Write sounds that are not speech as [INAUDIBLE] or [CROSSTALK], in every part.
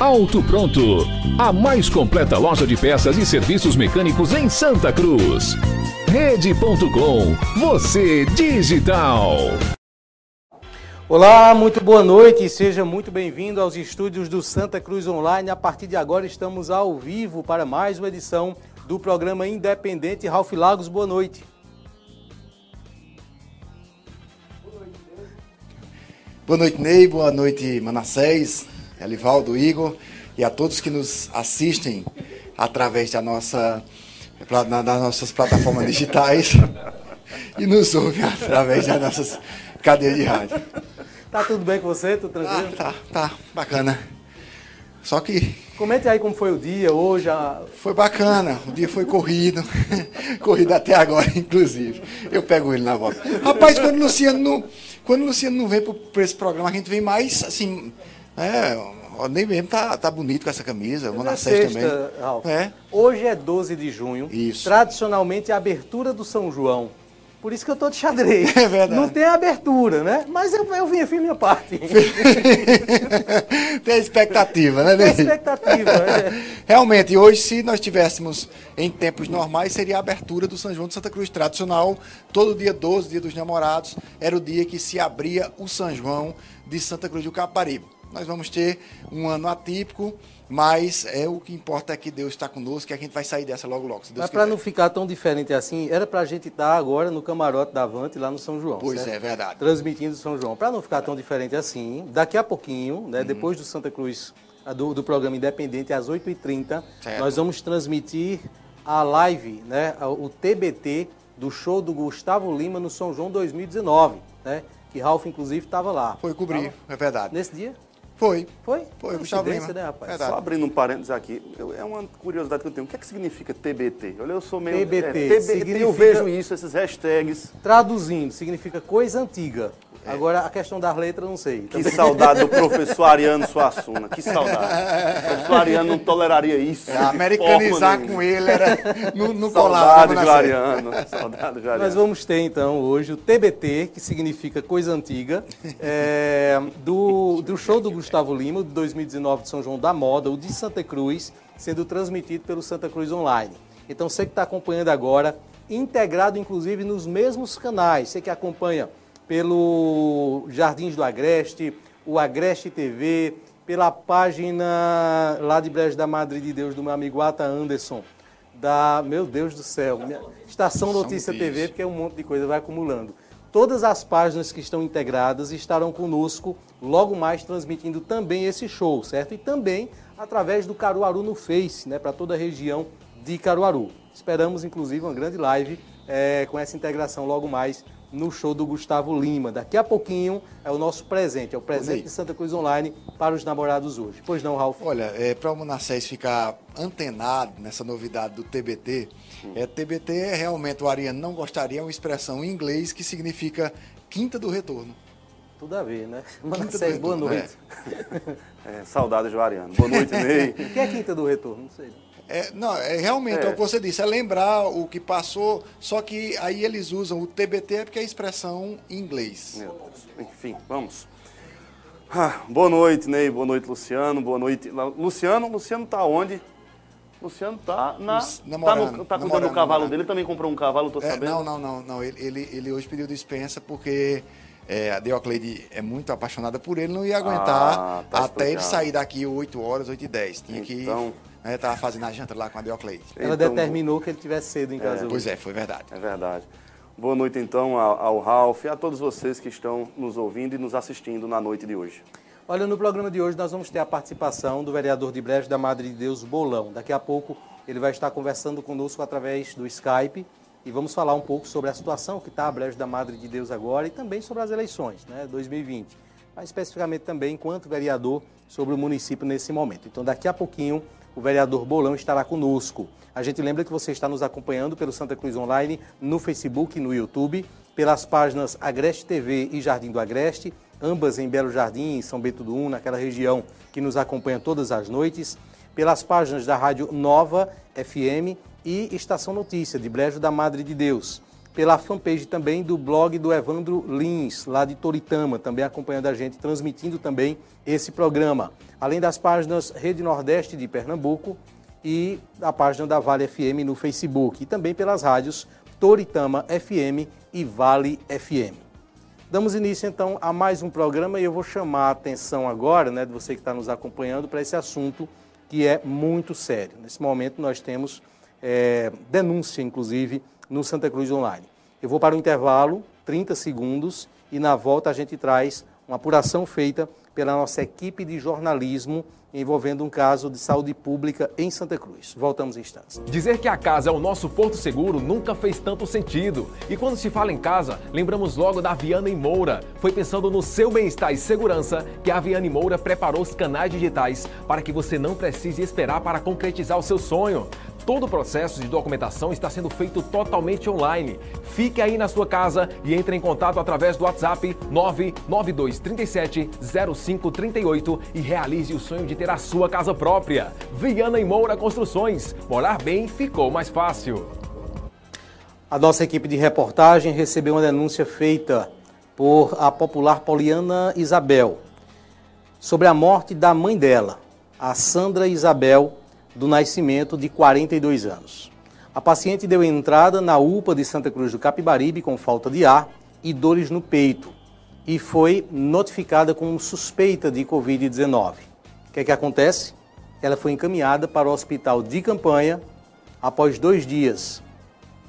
Auto Pronto, a mais completa loja de peças e serviços mecânicos em Santa Cruz. Rede.com, você digital. Olá, muito boa noite e seja muito bem-vindo aos estúdios do Santa Cruz Online. A partir de agora estamos ao vivo para mais uma edição do programa Independente. Ralf Lagos, boa noite. Boa noite, Ney. Boa noite, Manassés, Elivaldo, Igor e a todos que nos assistem através da nossa, das nossas plataformas digitais [LAUGHS] e nos ouvem através das nossas cadeias de rádio. Tá tudo bem com você? Tudo tranquilo? Ah, tá, tá, bacana. Só que. Comente aí como foi o dia hoje. A... Foi bacana, o dia foi corrido. [LAUGHS] corrido até agora, inclusive. Eu pego ele na volta. Rapaz, quando o Luciano não, quando o Luciano não vem para esse programa, a gente vem mais assim. É, nem mesmo tá, tá bonito com essa camisa, o Manassés também. Ralf. É. Hoje é 12 de junho. Isso. Tradicionalmente a abertura do São João. Por isso que eu tô de xadrez. [LAUGHS] É verdade. Não tem abertura, né? Mas eu, eu vim, fiz minha parte. [LAUGHS] tem expectativa, né, Tem expectativa. É. [LAUGHS] Realmente, hoje, se nós tivéssemos em tempos normais, seria a abertura do São João de Santa Cruz tradicional. Todo dia 12, dia dos namorados, era o dia que se abria o São João de Santa Cruz do Caparibe. Nós vamos ter um ano atípico, mas é o que importa é que Deus está conosco, que a gente vai sair dessa logo logo. mas para não ficar tão diferente assim, era para a gente estar agora no camarote da Avante, lá no São João. Pois certo? é, verdade. Transmitindo São João. Para não ficar tão diferente assim, daqui a pouquinho, né, uhum. depois do Santa Cruz, do, do programa Independente, às 8h30, certo. nós vamos transmitir a live, né, o TBT do show do Gustavo Lima no São João 2019, né? Que Ralf, inclusive, estava lá. Foi cobrir, tava... é verdade. Nesse dia? Foi. Foi? Foi, Gustavo Lima. Né, rapaz? Verdade. Só abrindo um parênteses aqui, eu, é uma curiosidade que eu tenho. O que é que significa TBT? Olha, eu sou meio... TBT. É, TBT significa... Eu vejo isso, esses hashtags. Traduzindo, significa coisa antiga. É. Agora, a questão das letras, não sei. Que Também. saudade do professor Ariano Suassuna. Que saudade. O professor Ariano não toleraria isso. É, americanizar com ele era no, no Saudade do Ariano. Saudade do Ariano. Nós vamos ter, então, hoje o TBT, que significa coisa antiga, é, do, do show do Gustavo Lima, de 2019 de São João da Moda, o de Santa Cruz, sendo transmitido pelo Santa Cruz Online. Então, você que está acompanhando agora, integrado, inclusive, nos mesmos canais. Você que acompanha pelo Jardins do Agreste, o Agreste TV, pela página lá de Brejo da Madre de Deus do meu amigo Ata Anderson, da, meu Deus do céu, Estação Notícia TV, porque é um monte de coisa, vai acumulando. Todas as páginas que estão integradas estarão conosco logo mais transmitindo também esse show, certo? E também através do Caruaru no Face, né, para toda a região de Caruaru. Esperamos, inclusive, uma grande live é, com essa integração logo mais no show do Gustavo Lima. Daqui a pouquinho é o nosso presente, é o presente de Santa Cruz Online para os namorados hoje. Pois não, Ralf? Olha, é, para o Manassés ficar antenado nessa novidade do TBT, é, TBT é realmente, o Ariano não gostaria, é uma expressão em inglês que significa Quinta do Retorno. Tudo a ver, né? Manassés, boa noite. É. é, saudades do Ariano. Boa noite, [LAUGHS] Ney. O que é Quinta do Retorno? Não sei. É, não, é realmente é. é. o que você disse, é lembrar o que passou, só que aí eles usam o TBT porque é a expressão em inglês. Enfim, vamos. Ah, boa noite, Ney. Boa noite, Luciano. Boa noite. Luciano, Luciano tá onde? Luciano tá na. Namorando, tá, no, tá cuidando do cavalo namorando. dele, também comprou um cavalo, tô é, sabendo. Não, não, não, não. Ele, ele, ele hoje pediu dispensa porque é, a Deocleide é muito apaixonada por ele, não ia aguentar ah, tá até ele sair daqui 8 horas, 8 e 10. Tinha então... que Né? Estava fazendo a janta lá com a Diocleide. Ela Então, determinou que ele tivesse cedo em casa hoje. Pois é, foi verdade. É verdade. Boa noite, então, ao, ao Ralph e a todos vocês que estão nos ouvindo e nos assistindo na noite de hoje. Olha, no programa de hoje nós vamos ter a participação do vereador de Brejo da Madre de Deus, Bolão. Daqui a pouco ele vai estar conversando conosco através do Skype e vamos falar um pouco sobre a situação que está a Brejo da Madre de Deus agora e também sobre as eleições, né, 2020. Mas especificamente também, enquanto vereador, sobre o município nesse momento. Então, daqui a pouquinho, o vereador Bolão estará conosco. A gente lembra que você está nos acompanhando pelo Santa Cruz Online, no Facebook e no YouTube, pelas páginas Agreste TV e Jardim do Agreste, ambas em Belo Jardim, em São Bento do Un, naquela região que nos acompanha todas as noites, pelas páginas da Rádio Nova FM e Estação Notícia, de Brejo da Madre de Deus, pela fanpage também do blog do Evandro Lins, lá de Toritama, também acompanhando a gente, transmitindo também esse programa. Além das páginas Rede Nordeste de Pernambuco e a página da Vale FM no Facebook, e também pelas rádios Toritama FM e Vale FM. Damos início então a mais um programa e eu vou chamar a atenção agora, né, de você que está nos acompanhando, para esse assunto que é muito sério. Nesse momento nós temos é, denúncia, inclusive, no Santa Cruz Online. Eu vou para o intervalo, 30 segundos, e na volta a gente traz uma apuração feita pela nossa equipe de jornalismo envolvendo um caso de saúde pública em Santa Cruz. Voltamos em instantes. Dizer que a casa é o nosso porto seguro nunca fez tanto sentido. E quando se fala em casa, lembramos logo da Viana e Moura. Foi pensando no seu bem-estar e segurança que a Viana e Moura preparou os canais digitais para que você não precise esperar para concretizar o seu sonho. Todo o processo de documentação está sendo feito totalmente online. Fique aí na sua casa e entre em contato através do WhatsApp 99237 0538 e realize o sonho de ter a sua casa própria. Viana e Moura Construções. Morar bem ficou mais fácil. A nossa equipe de reportagem recebeu uma denúncia feita por a popular Poliana Isabel sobre a morte da mãe dela, a Sandra Isabel do Nascimento, de 42 anos. A paciente deu entrada na UPA de Santa Cruz do Capibaribe com falta de ar e dores no peito e foi notificada com suspeita de Covid-19. O que é que acontece? Ela foi encaminhada para o hospital de campanha após dois dias,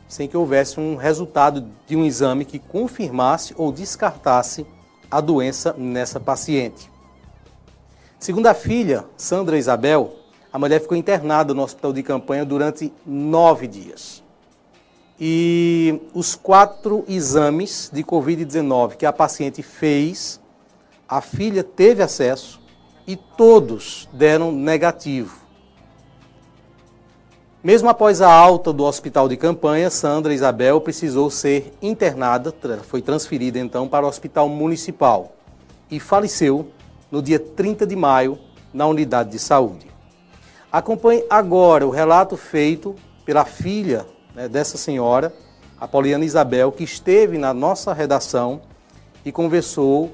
sem que houvesse um resultado de um exame que confirmasse ou descartasse a doença nessa paciente. Segundo a filha, Sandra Isabel, a mulher ficou internada no hospital de campanha durante nove dias. E os quatro exames de Covid-19 que a paciente fez, a filha teve acesso e todos deram negativo. Mesmo após a alta do hospital de campanha, Sandra Isabel precisou ser internada, foi transferida então para o hospital municipal e faleceu no dia 30 de maio na unidade de saúde. Acompanhe agora o relato feito pela filha né, dessa senhora, a Poliana Isabel, que esteve na nossa redação e conversou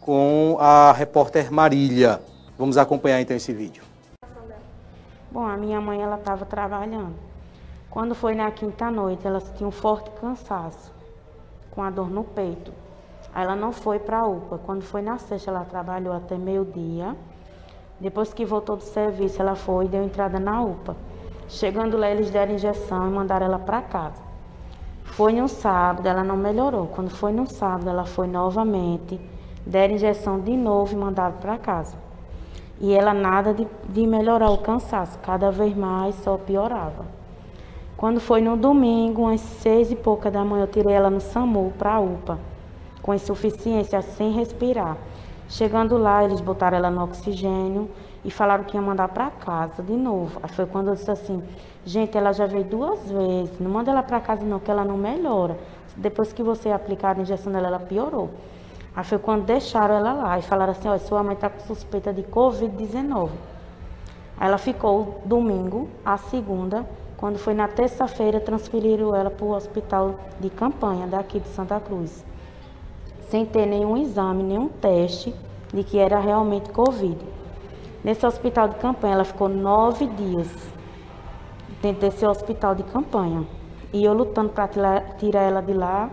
com a repórter Marília. Vamos acompanhar então esse vídeo. Bom, a minha mãe ela estava trabalhando. Quando foi na quinta noite, ela sentiu um forte cansaço, com a dor no peito. Aí ela não foi para a UPA. Quando foi na sexta, ela trabalhou até meio-dia. Depois que voltou do serviço, ela foi e deu entrada na UPA. Chegando lá, eles deram injeção e mandaram ela para casa. Foi no sábado, ela não melhorou. Quando foi no sábado, ela foi novamente, deram injeção de novo e mandaram para casa. E ela nada de, de melhorar o cansaço, cada vez mais só piorava. Quando foi no domingo, umas seis e pouca da manhã, eu tirei ela no SAMU para a UPA, com insuficiência, sem respirar. Chegando lá, eles botaram ela no oxigênio e falaram que ia mandar para casa de novo. Aí foi quando eu disse assim: gente, ela já veio duas vezes, não manda ela para casa não, que ela não melhora. Depois que você aplicar a injeção dela, ela piorou. Aí foi quando deixaram ela lá e falaram assim: olha, sua mãe está com suspeita de Covid-19. Aí ela ficou domingo, a segunda, quando foi na terça-feira, transferiram ela para o hospital de campanha daqui de Santa Cruz sem ter nenhum exame, nenhum teste de que era realmente Covid. Nesse hospital de campanha, ela ficou nove dias dentro desse hospital de campanha. E eu lutando para tirar ela de lá,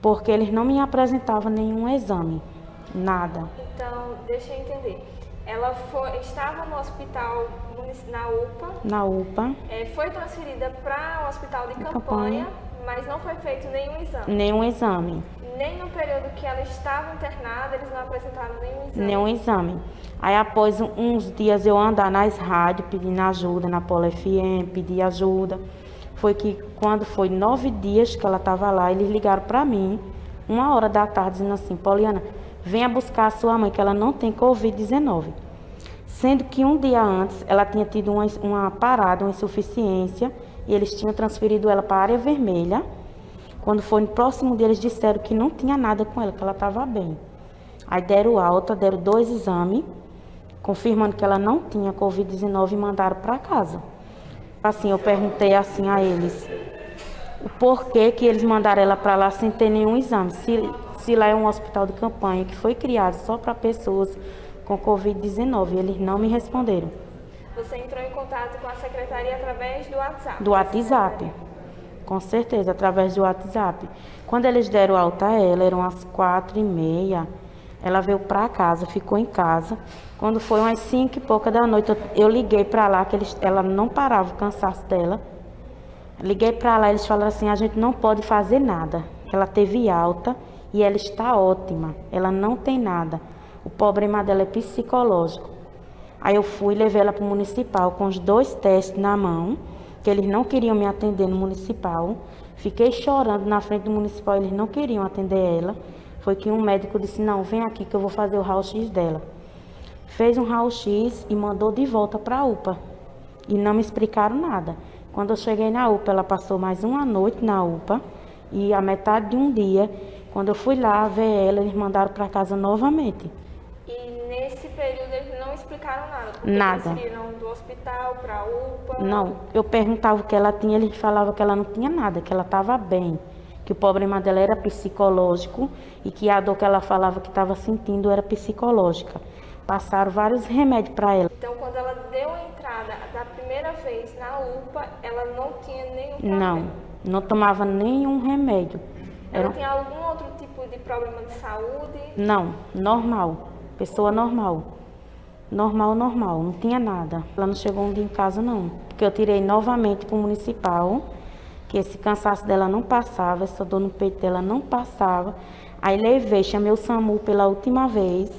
porque eles não me apresentavam nenhum exame, nada. Então, deixa eu entender. Ela foi, estava no hospital na UPA. Na UPA. É, foi transferida para o hospital de campanha, campanha, mas não foi feito nenhum exame. Nenhum exame. Nem no período que ela estava internada, eles não apresentaram nenhum exame. Nenhum exame. Aí após uns dias eu andar nas rádios pedindo ajuda, na Polo FM, pedir ajuda. Foi que quando foi nove dias que ela estava lá, eles ligaram para mim, uma hora da tarde, dizendo assim, Poliana, venha buscar a sua mãe, que ela não tem Covid-19. Sendo que um dia antes ela tinha tido uma, uma parada, uma insuficiência, e eles tinham transferido ela para a área vermelha. Quando foi próximo dia, eles disseram que não tinha nada com ela, que ela estava bem. Aí deram alta, deram dois exames, confirmando que ela não tinha Covid-19 e mandaram para casa. Assim, eu perguntei assim a eles, o porquê que eles mandaram ela para lá sem ter nenhum exame. Se, se lá é um hospital de campanha que foi criado só para pessoas com Covid-19. Eles não me responderam. Você entrou em contato com a secretaria através do WhatsApp? Do WhatsApp. Com certeza, através do WhatsApp. Quando eles deram alta a ela, eram as quatro e meia. Ela veio para casa, ficou em casa. Quando foi umas cinco e pouca da noite, eu, liguei para lá, que eles, ela não parava o cansaço dela. Liguei para lá, eles falaram assim: a gente não pode fazer nada. Ela teve alta e ela está ótima. Ela não tem nada. O problema dela é psicológico. Aí eu fui levei ela para o municipal com os dois testes na mão, que eles não queriam me atender no municipal. Fiquei chorando na frente do municipal, eles não queriam atender ela. Foi que um médico disse: Não, vem aqui que eu vou fazer o raio-x dela. Fez um raio-x e mandou de volta para a UPA. E não me explicaram nada. Quando eu cheguei na UPA, ela passou mais uma noite na UPA e a metade de um dia, quando eu fui lá ver ela, eles mandaram para casa novamente. E nesse período eles não explicaram nada? Nada. Do hospital para a UPA? Não. Eu perguntava o que ela tinha, eles falavam que ela não tinha nada, que ela estava bem. Que o problema dela era psicológico e que a dor que ela falava que estava sentindo era psicológica. Passaram vários remédios para ela. Então, quando ela deu a entrada da primeira vez na UPA, ela não tinha nenhum problema? Não, não tomava nenhum remédio. Ela Era... tem algum outro tipo de problema de saúde? Não, normal. Pessoa normal. Normal, normal, não tinha nada. Ela não chegou um dia em casa, não. Porque eu tirei novamente para o municipal, que esse cansaço dela não passava, essa dor no peito dela não passava. Aí levei, chamei o SAMU pela última vez.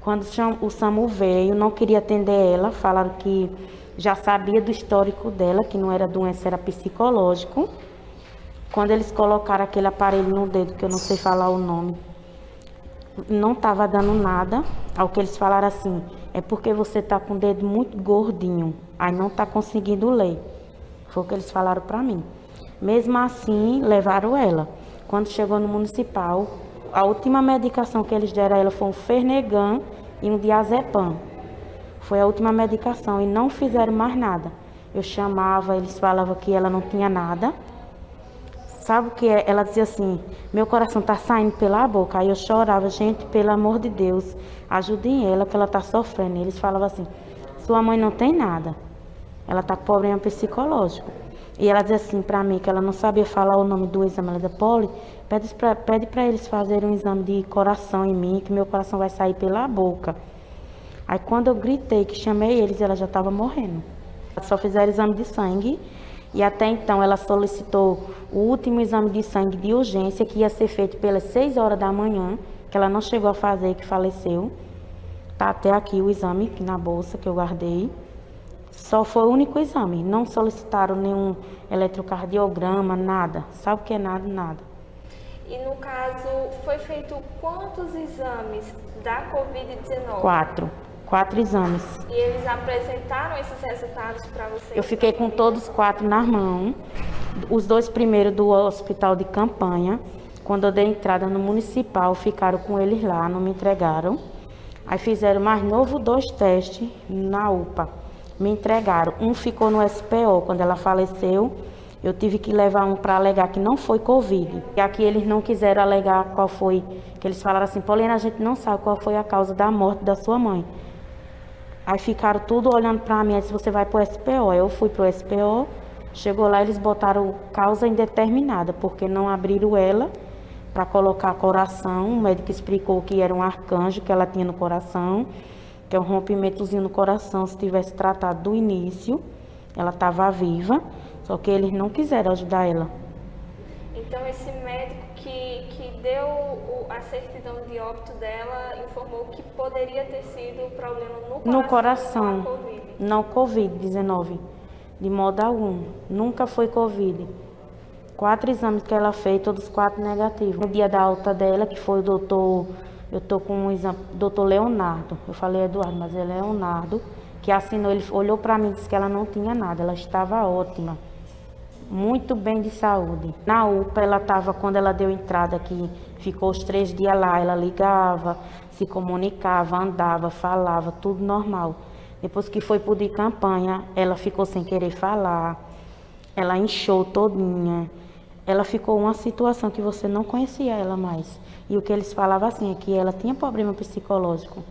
Quando o SAMU veio, não queria atender ela, falaram que já sabia do histórico dela, que não era doença, era psicológico. Quando eles colocaram aquele aparelho no dedo, que eu não sei falar o nome, não estava dando nada. Ao que eles falaram assim, é porque você está com o dedo muito gordinho, aí não está conseguindo ler. Foi o que eles falaram para mim. Mesmo assim, levaram ela. Quando chegou no municipal, a última medicação que eles deram a ela foi um Fernegan e um diazepam. Foi a última medicação e não fizeram mais nada. Eu chamava, eles falavam que ela não tinha nada. Sabe o que é? Ela dizia assim: meu coração está saindo pela boca. Aí eu chorava, gente, pelo amor de Deus, ajudem ela que ela está sofrendo. E eles falavam assim: sua mãe não tem nada. Ela está com problema psicológico. E ela dizia assim para mim que ela não sabia falar o nome do exame. Dizia, Poli, pede para eles fazerem um exame de coração em mim, que meu coração vai sair pela boca. Aí quando eu gritei que chamei eles, ela já estava morrendo. Só fizeram exame de sangue e até então ela solicitou o último exame de sangue de urgência que ia ser feito pelas 6 horas da manhã, que ela não chegou a fazer, que faleceu. Tá até aqui o exame na bolsa que eu guardei. Só foi o único exame. Não solicitaram nenhum eletrocardiograma, nada. Sabe o que é nada? Nada. E no caso, foi feito quantos exames da Covid-19? Quatro. Quatro exames. E eles apresentaram esses resultados para você? Eu fiquei com todos quatro na mão. Os dois primeiros do hospital de campanha. Quando eu dei entrada no municipal, ficaram com eles lá, não me entregaram. Aí fizeram mais novo dois testes na UPA me entregaram. Um ficou no SPO quando ela faleceu. Eu tive que levar um para alegar que não foi Covid. E aqui eles não quiseram alegar qual foi, que eles falaram assim, Paulina, a gente não sabe qual foi a causa da morte da sua mãe. Aí ficaram tudo olhando para mim, disse, você vai para o SPO. Eu fui para o SPO, chegou lá, eles botaram causa indeterminada, porque não abriram ela para colocar coração. O médico explicou que era um arcanjo que ela tinha no coração que é um rompimentozinho no coração. Se tivesse tratado do início, ela estava viva, só que eles não quiseram ajudar ela. Então esse médico que deu o, a certidão de óbito dela informou que poderia ter sido problema no coração. No coração, não Covid-19, de modo algum. Nunca foi Covid. Quatro exames que ela fez, todos quatro negativos. No dia da alta dela, que foi o doutor, eu tô com um exame, doutor Leonardo, eu falei Eduardo, mas é Leonardo, que assinou, ele olhou para mim e disse que ela não tinha nada, ela estava ótima muito bem de saúde. Na UPA, ela estava, quando ela deu entrada aqui, ficou os três dias lá, ela ligava, se comunicava, andava, falava, tudo normal. Depois que foi por de campanha, ela ficou sem querer falar, ela inchou todinha. Ela ficou uma situação que você não conhecia ela mais. E o que eles falavam assim é que ela tinha problema psicológico,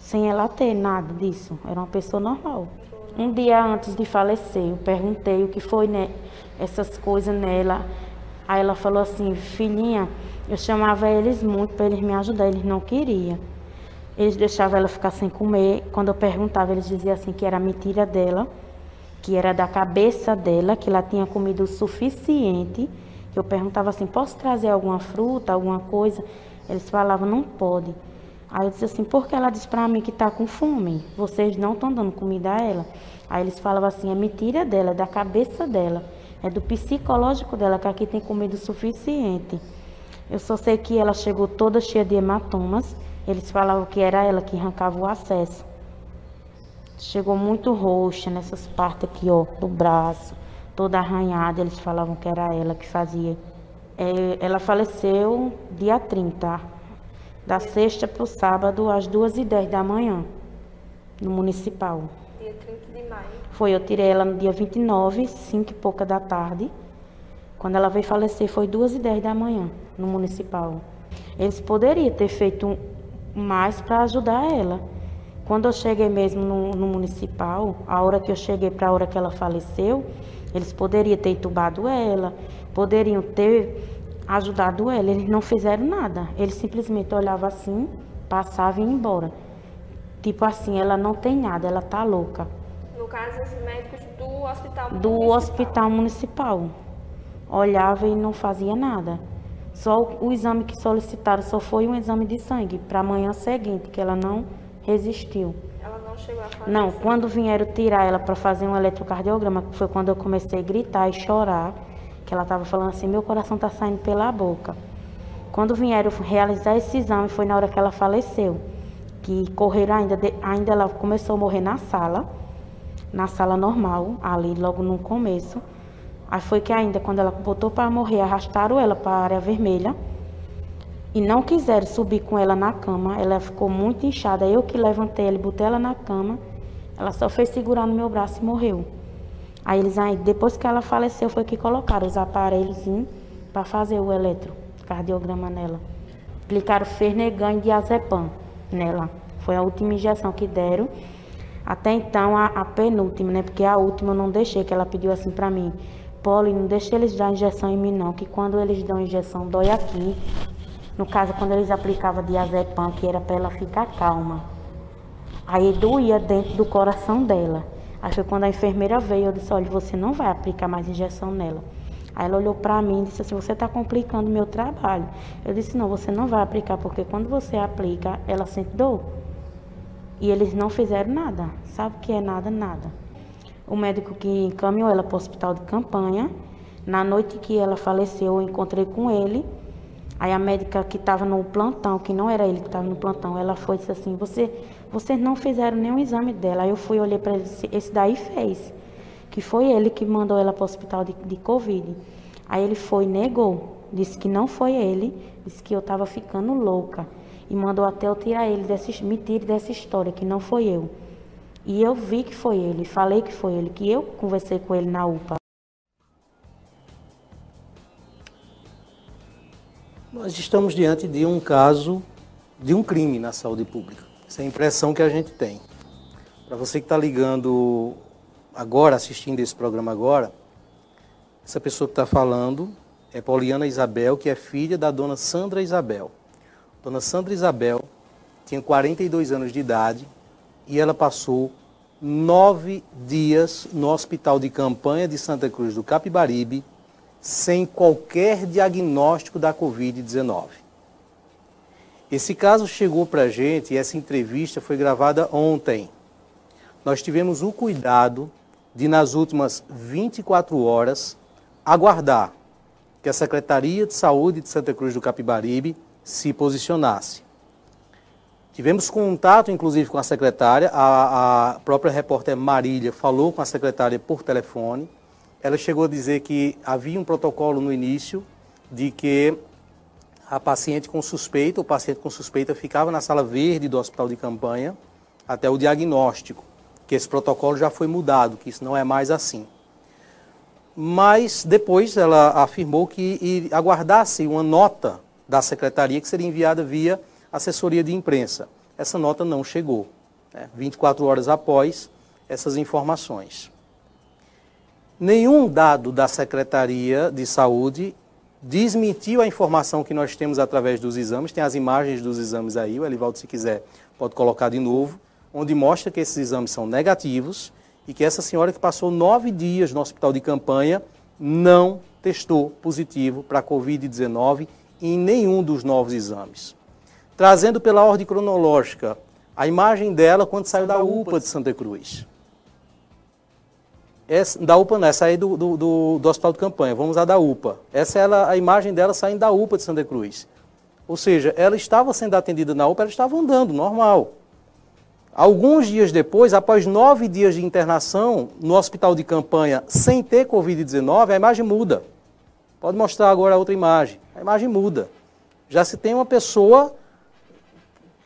sem ela ter nada disso. Era uma pessoa normal. Um dia antes de falecer, eu perguntei o que foi né, essas coisas nela. Aí ela falou assim, filhinha, eu chamava eles muito para eles me ajudar, eles não queriam. Eles deixavam ela ficar sem comer. Quando eu perguntava, eles diziam assim que era mentira dela, que era da cabeça dela, que ela tinha comido o suficiente. Eu perguntava assim, posso trazer alguma fruta, alguma coisa? Eles falavam, não pode. Aí eu disse assim, porque ela disse para mim que está com fome, vocês não estão dando comida a ela. Aí eles falavam assim, é mentira dela, é da cabeça dela, é do psicológico dela, que aqui tem comida suficiente. Eu só sei que ela chegou toda cheia de hematomas, eles falavam que era ela que arrancava o acesso. Chegou muito roxa nessas partes aqui, ó, do braço, toda arranhada, eles falavam que era ela que fazia. É, ela faleceu dia 30 da sexta para o sábado, às duas e dez da manhã, no municipal. Dia 30 de maio. Foi, eu tirei ela no dia 29, cinco e pouca da tarde. Quando ela veio falecer, foi duas e dez da manhã, no municipal. Eles poderiam ter feito mais para ajudar ela. Quando eu cheguei mesmo no, no municipal, a hora que eu cheguei para a hora que ela faleceu, eles poderiam ter entubado ela, poderiam ter ajudado ela. Eles não fizeram nada. Eles simplesmente olhavam assim, passavam e iam embora. Tipo assim, ela não tem nada, ela tá louca. No caso, os médicos do hospital do municipal. hospital municipal. Olhava e não fazia nada. Só o, o exame que solicitaram só foi um exame de sangue para amanhã seguinte, que ela não resistiu. Ela não chegou a fazer Não, quando vieram tirar ela para fazer um eletrocardiograma, que foi quando eu comecei a gritar e chorar, que ela estava falando assim, meu coração está saindo pela boca. Quando vieram realizar esse exame, foi na hora que ela faleceu. Que correram ainda, ainda ela começou a morrer na sala, na sala normal, ali logo no começo. Aí foi que ainda, quando ela botou para morrer, arrastaram ela para a área vermelha e não quiseram subir com ela na cama. Ela ficou muito inchada. Eu que levantei ela e botei ela na cama. Ela só fez segurar no meu braço e morreu. Aí eles aí, depois que ela faleceu, foi que colocaram os aparelhos para fazer o eletrocardiograma nela. Aplicaram Fernegan e diazepam nela. Foi a última injeção que deram. Até então, a, a, penúltima, né? Porque a última eu não deixei, que ela pediu assim para mim. Poli, não deixe eles dar injeção em mim não, que quando eles dão injeção dói aqui. No caso, quando eles aplicavam diazepam, que era para ela ficar calma. Aí doía dentro do coração dela. Aí foi quando a enfermeira veio, eu disse, olha, você não vai aplicar mais injeção nela. Aí ela olhou para mim e disse assim, você está complicando meu trabalho. Eu disse, não, você não vai aplicar, porque quando você aplica, ela sente dor. E eles não fizeram nada. Sabe o que é nada? Nada. O médico que encaminhou ela para o hospital de campanha, na noite que ela faleceu, eu encontrei com ele. Aí a médica que estava no plantão, que não era ele que estava no plantão, ela foi e disse assim, você vocês não fizeram nenhum exame dela. Aí eu fui, olhei para ele esse daí fez. Que foi ele que mandou ela para o hospital de, de Covid. Aí ele foi negou. Disse que não foi ele. Disse que eu estava ficando louca. E mandou até eu tirar ele dessa, me tire dessa história, que não foi eu. E eu vi que foi ele, falei que foi ele, que eu conversei com ele na UPA. Nós estamos diante de um caso de um crime na saúde pública. Essa é a impressão que a gente tem. Para você que está ligando agora, assistindo esse programa agora, essa pessoa que está falando é Pauliana Isabel, que é filha da dona Sandra Isabel. Dona Sandra Isabel tinha 42 anos de idade e ela passou nove dias no hospital de campanha de Santa Cruz do Capibaribe sem qualquer diagnóstico da Covid-19. Esse caso chegou para a gente e essa entrevista foi gravada ontem. Nós tivemos o cuidado de, nas últimas 24 horas, aguardar que a Secretaria de Saúde de Santa Cruz do Capibaribe se posicionasse. Tivemos contato, inclusive, com a secretária, a, a própria repórter Marília falou com a secretária por telefone. Ela chegou a dizer que havia um protocolo no início de que a paciente com suspeita, o paciente com suspeita ficava na sala verde do hospital de campanha até o diagnóstico, que esse protocolo já foi mudado, que isso não é mais assim. Mas depois ela afirmou que aguardasse uma nota da secretaria que seria enviada via assessoria de imprensa. Essa nota não chegou, né? 24 horas após essas informações. Nenhum dado da Secretaria de Saúde desmentiu a informação que nós temos através dos exames. Tem as imagens dos exames aí, o Elivaldo, se quiser, pode colocar de novo, onde mostra que esses exames são negativos e que essa senhora que passou nove dias no hospital de campanha não testou positivo para a Covid-19 em nenhum dos novos exames. Trazendo pela ordem cronológica a imagem dela quando saiu da UPA de Santa Cruz. Essa, da UPA não, essa aí do, do, do, do, hospital de campanha, vamos à da UPA. Essa é ela, a imagem dela saindo da UPA de Santa Cruz. Ou seja, ela estava sendo atendida na UPA, ela estava andando, normal. Alguns dias depois, após nove dias de internação no hospital de campanha sem ter Covid-19, a imagem muda. Pode mostrar agora outra imagem. A imagem muda. Já se tem uma pessoa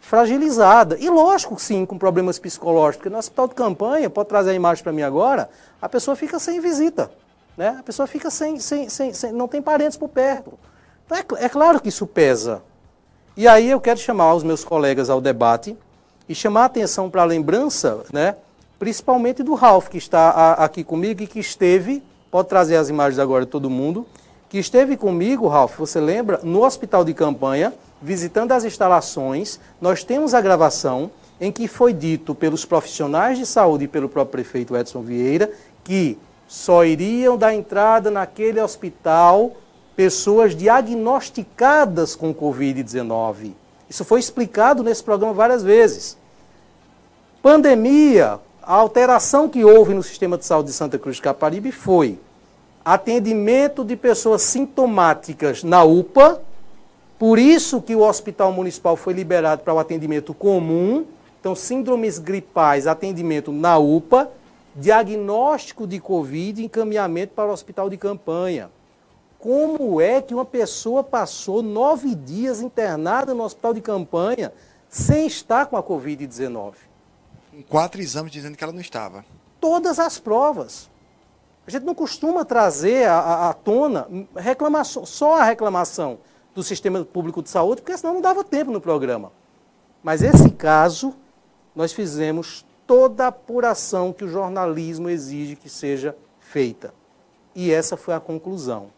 fragilizada. E lógico, sim, com problemas psicológicos, porque no hospital de campanha, pode trazer a imagem para mim agora, a pessoa fica sem visita. Né? A pessoa fica sem, sem, sem, sem não tem parentes por perto. Então é, é claro que isso pesa. E aí eu quero chamar os meus colegas ao debate e chamar a atenção para a lembrança, né, principalmente do Ralph, que está a, aqui comigo e que esteve, pode trazer as imagens agora de todo mundo, que esteve comigo, Ralph, você lembra, no hospital de campanha, visitando as instalações, nós temos a gravação em que foi dito pelos profissionais de saúde e pelo próprio prefeito Edson Vieira que só iriam dar entrada naquele hospital pessoas diagnosticadas com Covid-19. Isso foi explicado nesse programa várias vezes. Pandemia, a alteração que houve no sistema de saúde de Santa Cruz de Caparibe foi atendimento de pessoas sintomáticas na UPA, por isso que o hospital municipal foi liberado para o atendimento comum. Então, síndromes gripais, atendimento na UPA, diagnóstico de Covid, encaminhamento para o hospital de campanha. Como é que uma pessoa passou nove dias internada no hospital de campanha sem estar com a Covid-19? Quatro exames dizendo que ela não estava. Todas as provas. A gente não costuma trazer à tona reclamação, só a reclamação do sistema público de saúde, porque senão não dava tempo no programa. Mas esse caso, nós fizemos toda a apuração que o jornalismo exige que seja feita. E essa foi a conclusão.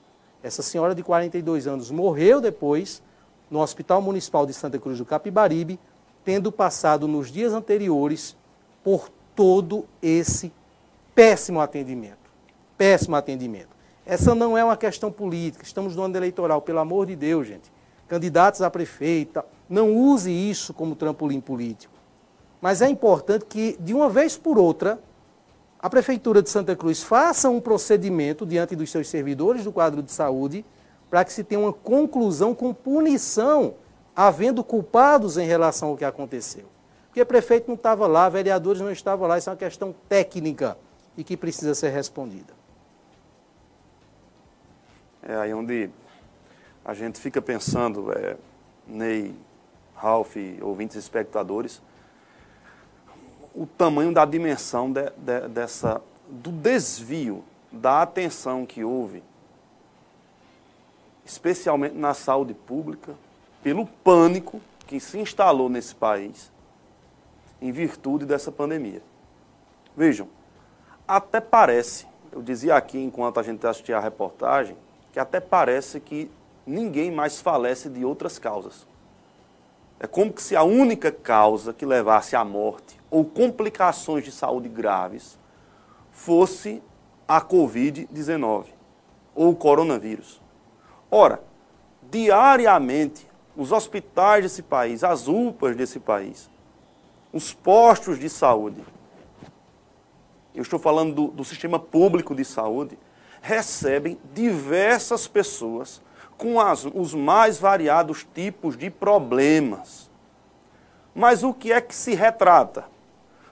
Essa senhora de 42 anos morreu depois no Hospital Municipal de Santa Cruz do Capibaribe, tendo passado nos dias anteriores por todo esse péssimo atendimento. Péssimo atendimento. Essa não é uma questão política. Estamos no ano eleitoral, pelo amor de Deus, gente. Candidatos a prefeita, não use isso como trampolim político. Mas é importante que, de uma vez por outra, a Prefeitura de Santa Cruz faça um procedimento diante dos seus servidores do quadro de saúde para que se tenha uma conclusão com punição, havendo culpados em relação ao que aconteceu. Porque o prefeito não estava lá, vereadores não estavam lá, isso é uma questão técnica e que precisa ser respondida. É aí onde a gente fica pensando, é, Ney, Ralph, ouvintes espectadores, o tamanho da dimensão de, de, dessa, do desvio da atenção que houve, especialmente na saúde pública, pelo pânico que se instalou nesse país em virtude dessa pandemia. Vejam, até parece, eu dizia aqui enquanto a gente assistia a reportagem, que até parece que ninguém mais falece de outras causas. É como se a única causa que levasse à morte ou complicações de saúde graves fosse a Covid-19 ou o coronavírus. Ora, diariamente, os hospitais desse país, as UPAs desse país, os postos de saúde, eu estou falando do, do sistema público de saúde, recebem diversas pessoas com as, os mais variados tipos de problemas. Mas o que é que se retrata?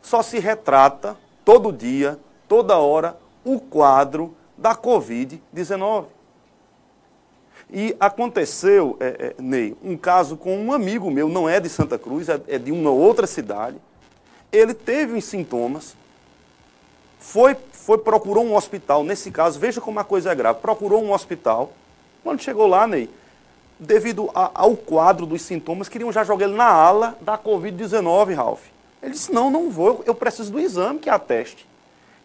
Só se retrata todo dia, toda hora, o quadro da Covid-19. E aconteceu, é, é, Ney, um caso com um amigo meu, não é de Santa Cruz, é, é de uma outra cidade. Ele teve os sintomas, foi, foi, procurou um hospital, nesse caso, veja como a coisa é grave, procurou um hospital. Quando chegou lá, Ney, devido a, ao quadro dos sintomas, queriam já jogar ele na ala da Covid-19, Ralph. Ele disse, não, não vou, eu preciso do exame que ateste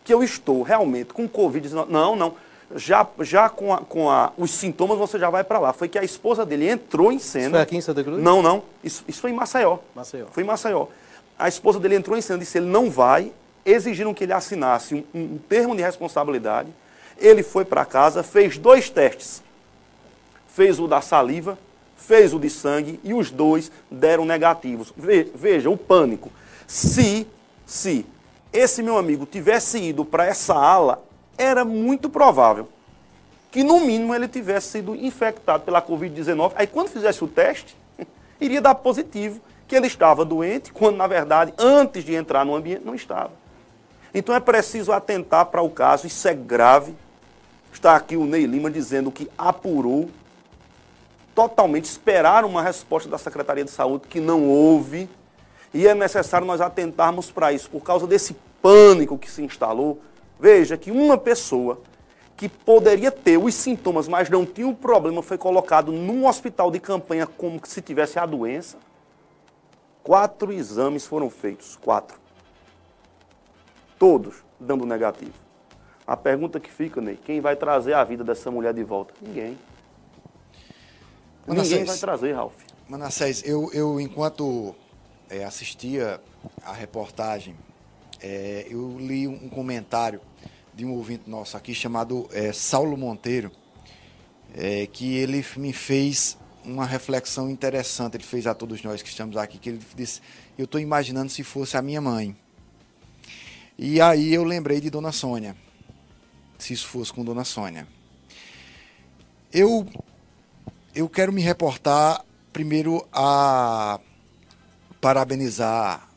que eu estou realmente com Covid-19. Não, não já, já com, a, com a, os sintomas você já vai para lá. Foi que a esposa dele entrou em cena. Isso foi aqui em Santa Cruz? Não, não. Isso, isso foi em Maceió. Maceió. Foi em Maceió. A esposa dele entrou em cena, disse ele não vai, exigiram que ele assinasse um, um, um termo de responsabilidade. Ele foi para casa, fez dois testes. Fez o da saliva, fez o de sangue e os dois deram negativos. Veja, o pânico. Se, se esse meu amigo tivesse ido para essa ala, era muito provável que, no mínimo, ele tivesse sido infectado pela Covid-19. Aí, quando fizesse o teste, [LAUGHS] iria dar positivo que ele estava doente, quando, na verdade, antes de entrar no ambiente, não estava. Então, é preciso atentar para o caso, isso é grave. Está aqui o Ney Lima dizendo que apurou, totalmente esperaram uma resposta da Secretaria de Saúde que não houve. E é necessário nós atentarmos para isso, por causa desse pânico que se instalou Veja que uma pessoa que poderia ter os sintomas, mas não tinha o problema, foi colocado num hospital de campanha como se tivesse a doença. Quatro exames foram feitos, quatro. Todos dando negativo. A pergunta que fica, Ney, quem vai trazer a vida dessa mulher de volta? Ninguém. Manassés, Ninguém vai trazer, Ralf. Manassés, eu, eu enquanto é, assistia a reportagem é, eu li um comentário de um ouvinte nosso aqui chamado é, Saulo Monteiro, é, que ele me fez uma reflexão interessante, ele fez a todos nós que estamos aqui, que ele disse, eu estou imaginando se fosse a minha mãe. E aí eu lembrei de Dona Sônia, se isso fosse com Dona Sônia. Eu, eu quero me reportar primeiro a parabenizar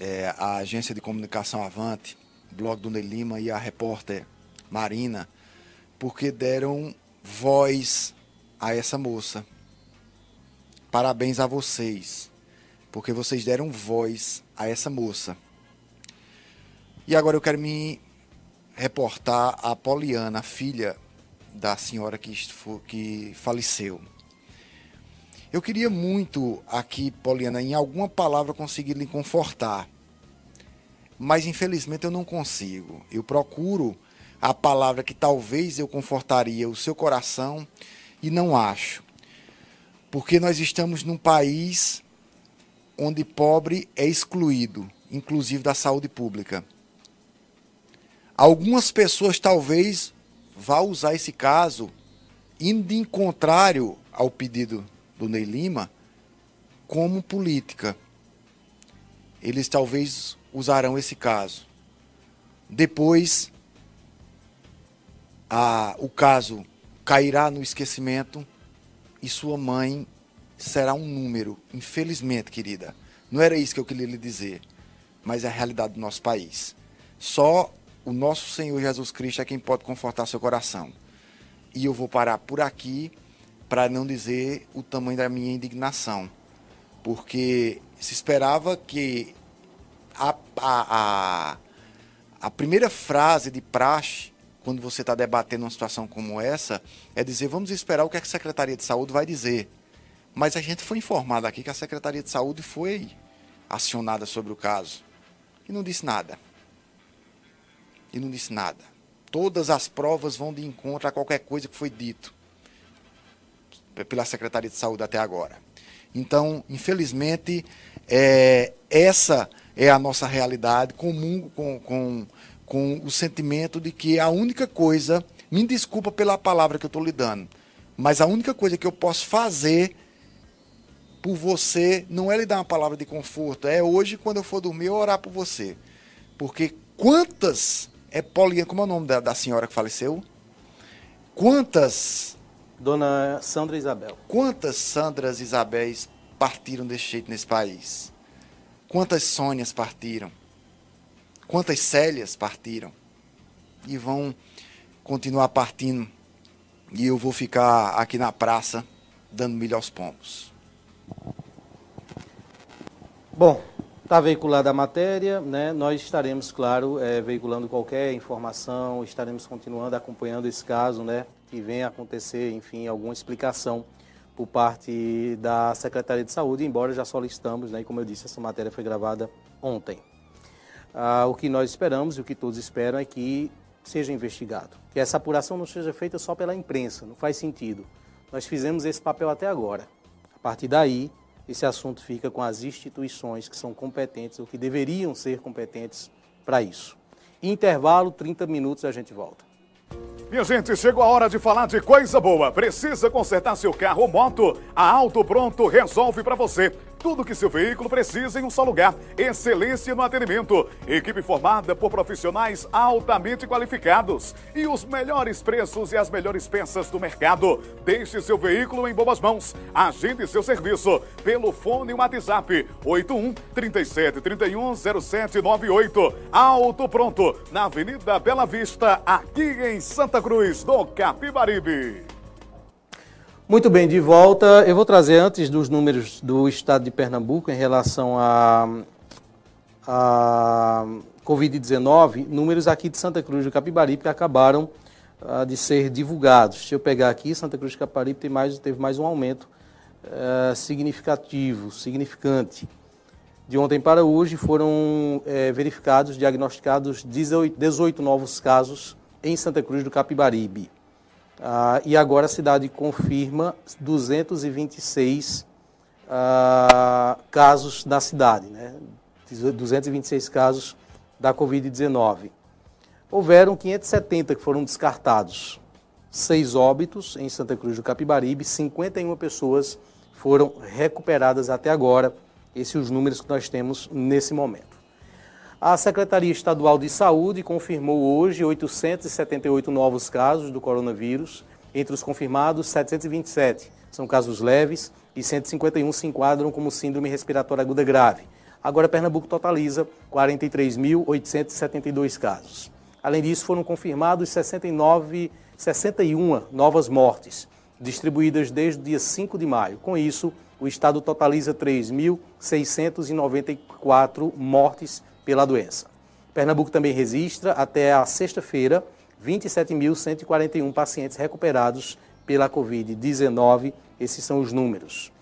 é, a agência de comunicação Avante, blog do Ney Lima e a repórter Marina, porque deram voz a essa moça. Parabéns a vocês, porque vocês deram voz a essa moça. E agora eu quero me reportar a Poliana, filha da senhora que, que faleceu. Eu queria muito aqui, Poliana, em alguma palavra conseguir lhe confortar. Mas infelizmente eu não consigo. Eu procuro a palavra que talvez eu confortaria o seu coração e não acho. Porque nós estamos num país onde pobre é excluído, inclusive da saúde pública. Algumas pessoas talvez vá usar esse caso indo em contrário ao pedido do Ney Lima como política. Eles talvez usarão esse caso. Depois, a, o caso cairá no esquecimento e sua mãe será um número. Infelizmente, querida. Não era isso que eu queria lhe dizer, mas é a realidade do nosso país. Só o nosso Senhor Jesus Cristo é quem pode confortar seu coração. E eu vou parar por aqui para não dizer o tamanho da minha indignação, porque se esperava que a, a, a, a primeira frase de praxe, quando você está debatendo uma situação como essa, é dizer: vamos esperar o que a Secretaria de Saúde vai dizer. Mas a gente foi informado aqui que a Secretaria de Saúde foi acionada sobre o caso e não disse nada. E não disse nada. Todas as provas vão de encontro a qualquer coisa que foi dito pela Secretaria de Saúde até agora. Então, infelizmente, é, essa é a nossa realidade, comum com, com, com o sentimento de que a única coisa, me desculpa pela palavra que eu estou lhe dando, mas a única coisa que eu posso fazer por você não é lhe dar uma palavra de conforto, é hoje, quando eu for dormir, eu orar por você. Porque quantas. É Paulinha, como é o nome da, da senhora que faleceu? Quantas. Dona Sandra Isabel. Quantas Sandras Isabéis partiram desse jeito nesse país? Quantas Sônias partiram? Quantas Célias partiram? E vão continuar partindo. E eu vou ficar aqui na praça dando milho aos pombos. Bom, está veiculada a matéria, né? nós estaremos, claro, é, veiculando qualquer informação, estaremos continuando acompanhando esse caso, né? Que venha acontecer, enfim, alguma explicação por parte da Secretaria de Saúde, embora já solicitamos, né? e como eu disse, essa matéria foi gravada ontem. Ah, o que nós esperamos e o que todos esperam é que seja investigado, que essa apuração não seja feita só pela imprensa, não faz sentido. Nós fizemos esse papel até agora. A partir daí, esse assunto fica com as instituições que são competentes ou que deveriam ser competentes para isso. Intervalo, 30 minutos, a gente volta. Minha gente, chegou a hora de falar de coisa boa. Precisa consertar seu carro ou moto? A Auto Pronto resolve para você. Tudo que seu veículo precisa em um só lugar. Excelência no atendimento. Equipe formada por profissionais altamente qualificados. E os melhores preços e as melhores peças do mercado. Deixe seu veículo em boas mãos. Agende seu serviço pelo fone WhatsApp 81 37 31 0798. Auto Pronto, na Avenida Bela Vista, aqui em Santa Cruz, do Capibaribe. Muito bem, de volta. Eu vou trazer antes dos números do estado de Pernambuco em relação a, a Covid-19, números aqui de Santa Cruz do Capibaribe que acabaram uh, de ser divulgados. Se eu pegar aqui, Santa Cruz do Capibaribe tem mais, teve mais um aumento uh, significativo, significante. De ontem para hoje foram uh, verificados, diagnosticados 18, 18 novos casos em Santa Cruz do Capibaribe. Ah, e agora a cidade confirma 226 ah, casos da cidade, né? 226 casos da Covid-19. Houveram 570 que foram descartados, seis óbitos em Santa Cruz do Capibaribe, 51 pessoas foram recuperadas até agora. Esses são os números que nós temos nesse momento. A Secretaria Estadual de Saúde confirmou hoje 878 novos casos do coronavírus. Entre os confirmados, 727 são casos leves e 151 se enquadram como síndrome respiratória aguda grave. Agora, Pernambuco totaliza 43.872 casos. Além disso, foram confirmados 69, 61 novas mortes, distribuídas desde o dia 5 de maio. Com isso, o estado totaliza 3.694 mortes pela doença. Pernambuco também registra, até a sexta-feira, 27.141 pacientes recuperados pela Covid-19. Esses são os números.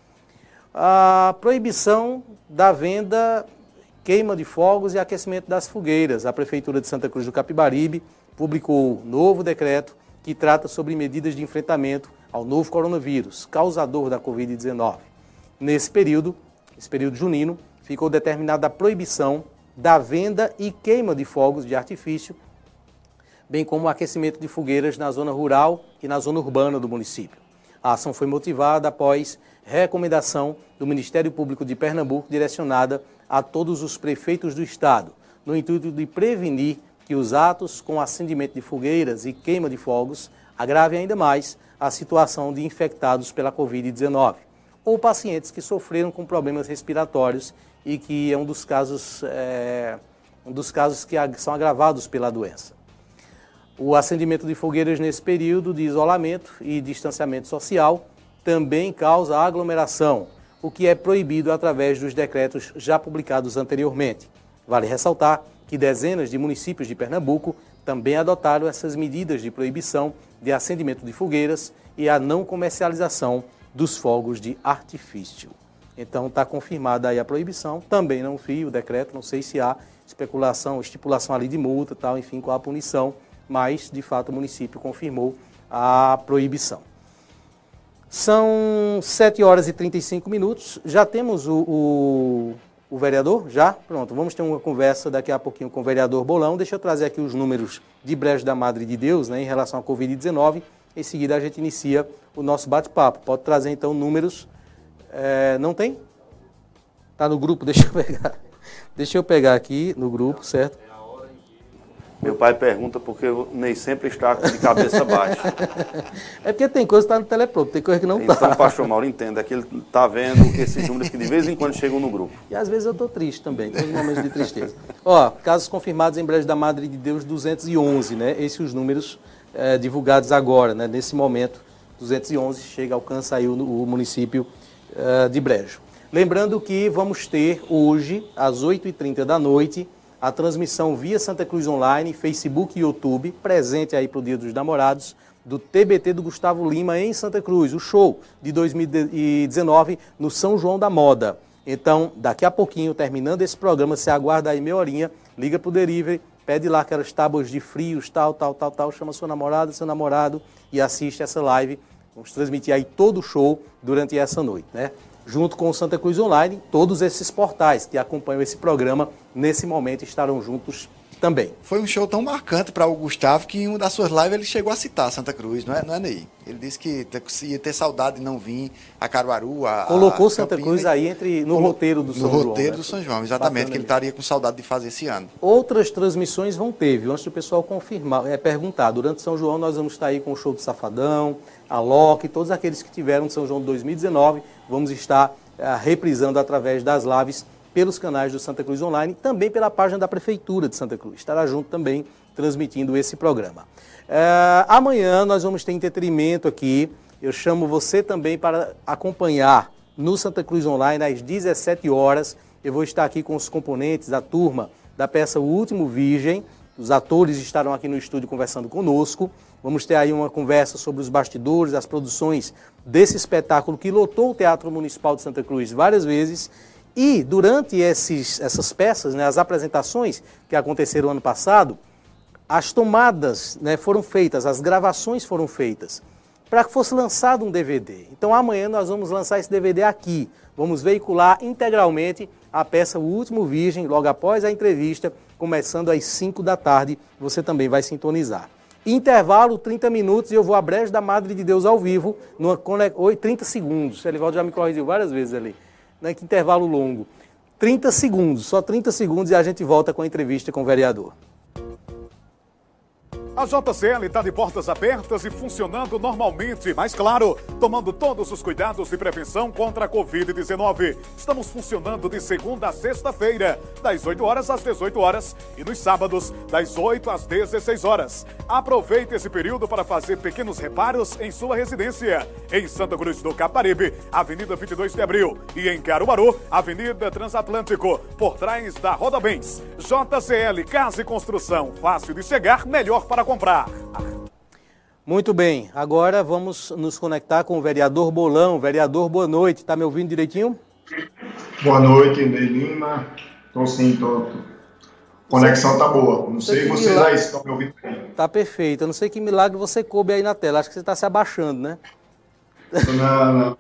A proibição da venda, queima de fogos e aquecimento das fogueiras. A Prefeitura de Santa Cruz do Capibaribe publicou um novo decreto que trata sobre medidas de enfrentamento ao novo coronavírus, causador da Covid-19. Nesse período, esse período junino, ficou determinada a proibição da venda e queima de fogos de artifício, bem como o aquecimento de fogueiras na zona rural e na zona urbana do município. A ação foi motivada após recomendação do Ministério Público de Pernambuco direcionada a todos os prefeitos do estado, no intuito de prevenir que os atos com acendimento de fogueiras e queima de fogos agravem ainda mais a situação de infectados pela Covid-19 ou pacientes que sofreram com problemas respiratórios e que é um dos casos, é, um dos casos que são agravados pela doença. O acendimento de fogueiras nesse período de isolamento e distanciamento social também causa aglomeração, o que é proibido através dos decretos já publicados anteriormente. Vale ressaltar que dezenas de municípios de Pernambuco também adotaram essas medidas de proibição de acendimento de fogueiras e a não comercialização dos fogos de artifício. Então está confirmada aí a proibição. Também não vi o decreto, não sei se há especulação, estipulação ali de multa, tal, enfim, qual a punição, mas de fato o município confirmou a proibição. São 7 horas e 35 minutos. Já temos o, o, o vereador? Já? Pronto, vamos ter uma conversa daqui a pouquinho com o vereador Bolão. Deixa eu trazer aqui os números de Brejo da Madre de Deus né, em relação à Covid-19. Em seguida a gente inicia o nosso bate-papo. Pode trazer então números. É, não tem? Está no grupo, [LAUGHS] deixa eu pegar. Deixa eu pegar aqui no grupo, certo? Meu pai pergunta porque eu nem sempre está de cabeça [LAUGHS] baixa. é porque tem coisa que está no teleprompter, tem coisa que não está. Então, pastor Mauro, entenda é que ele está vendo esses números que de vez em quando chegam no grupo. E às vezes eu estou triste também, tem momentos de tristeza. Ó, casos confirmados em Brejo da Madre de Deus, 211, né? Esses os números é, divulgados agora, né? Nesse momento, 211 chega, alcança aí o, o município é, de Brejo. Lembrando que vamos ter hoje, às 8h30 da noite, a transmissão via Santa Cruz Online, Facebook e YouTube, presente aí para o Dia dos Namorados, do TBT do Gustavo Lima em Santa Cruz, o show de 2019 no São João da Moda. Então, daqui a pouquinho, terminando esse programa, você aguarda aí meia horinha, liga para o delivery, pede lá aquelas tábuas de frios, tal, tal, tal, tal, chama sua namorada, seu namorado e assiste essa live. Vamos transmitir aí todo o show durante essa noite, né? junto com o Santa Cruz Online, todos esses portais que acompanham esse programa nesse momento estarão juntos também. Foi um show tão marcante para o Gustavo que em uma das suas lives ele chegou a citar Santa Cruz, não é, não é Ney? Ele disse que ia ter saudade de não vir a Caruaru, a Colocou a Santa Cruz aí entre no roteiro do São João. No roteiro né? do São João, exatamente, Bacana que ele estaria com saudade de fazer esse ano. Outras transmissões vão ter, viu? Antes do pessoal confirmar, é perguntar. Durante São João nós vamos estar aí com o show do Safadão, a Loki, todos aqueles que tiveram de São João de 2019, vamos estar uh, reprisando através das lives pelos canais do Santa Cruz Online, também pela página da Prefeitura de Santa Cruz. Estará junto também transmitindo esse programa. Uh, amanhã nós vamos ter entretenimento aqui. Eu chamo você também para acompanhar no Santa Cruz Online às 17 horas. Eu vou estar aqui com os componentes, a turma da peça O Último Virgem. Os atores estarão aqui no estúdio conversando conosco. Vamos ter aí uma conversa sobre os bastidores, as produções desse espetáculo que lotou o Teatro Municipal de Santa Cruz várias vezes. E durante esses, essas peças, né, as apresentações que aconteceram ano passado, as tomadas né, foram feitas, as gravações foram feitas para que fosse lançado um DVD. Então amanhã nós vamos lançar esse DVD aqui. Vamos veicular integralmente a peça O Último Virgem, logo após a entrevista, começando às 5 da tarde. Você também vai sintonizar. Intervalo 30 minutos e eu vou à brecha da Madre de Deus ao vivo, numa 30 segundos. Elivaldo já me corrigiu várias vezes ali. Né? Que intervalo longo. 30 segundos, só 30 segundos e a gente volta com a entrevista com o vereador. A JCL está de portas abertas e funcionando normalmente, mas claro, tomando todos os cuidados de prevenção contra a Covid-19. Estamos funcionando de segunda a sexta-feira, das 8 horas às 18 horas e nos sábados, das 8 às 16 horas. Aproveite esse período para fazer pequenos reparos em sua residência. Em Santa Cruz do Caparibe, Avenida 22 de Abril e em Caruaru, Avenida Transatlântico, por trás da Roda Bens. JCL Casa e Construção, fácil de chegar, melhor para comprar. Muito bem, agora vamos nos conectar com o vereador Bolão. Vereador, boa noite. Está me ouvindo direitinho? Boa noite, Ney Lima. Estou sim, tô. Conexão tá boa. Não sei, sei vocês milagre... aí estão me ouvindo bem. Tá perfeito. Eu não sei que milagre você coube aí na tela. Acho que você está se abaixando, né? Não, não.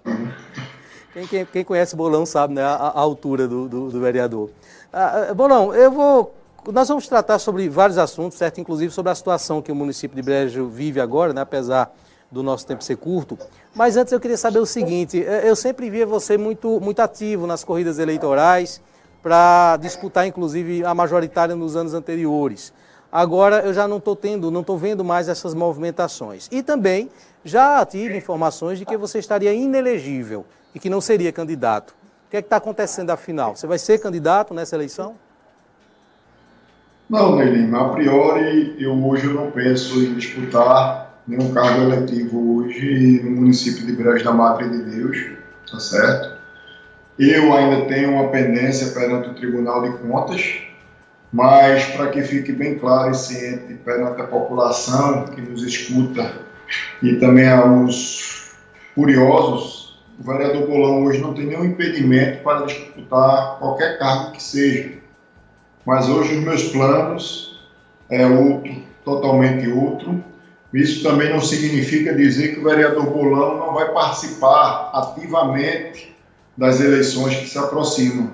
Quem, quem, quem conhece Bolão sabe né, a, a altura do, do, do vereador. Ah, ah Bolão, eu vou nós vamos tratar sobre vários assuntos, certo? Inclusive sobre a situação que o município de Brejo vive agora, né? apesar do nosso tempo ser curto. Mas antes eu queria saber o seguinte: é, eu sempre via você muito, muito ativo nas corridas eleitorais, para disputar, inclusive, a majoritária nos anos anteriores. Agora eu já não estou tendo, não estou vendo mais essas movimentações. E também já tive informações de que você estaria inelegível e que não seria candidato. O que é que está acontecendo afinal? Você vai ser candidato nessa eleição? Não, Neilima, a priori, eu hoje não penso em disputar nenhum cargo eletivo hoje no município de Brejo da Madre de Deus, tá certo? Eu ainda tenho uma pendência perante o Tribunal de Contas, mas para que fique bem claro e ciente perante a população que nos escuta e também aos curiosos, o vereador Bolão hoje não tem nenhum impedimento para disputar qualquer cargo que seja mas hoje os meus planos é outro, totalmente outro. Isso também não significa dizer que o vereador Bolão não vai participar ativamente das eleições que se aproximam.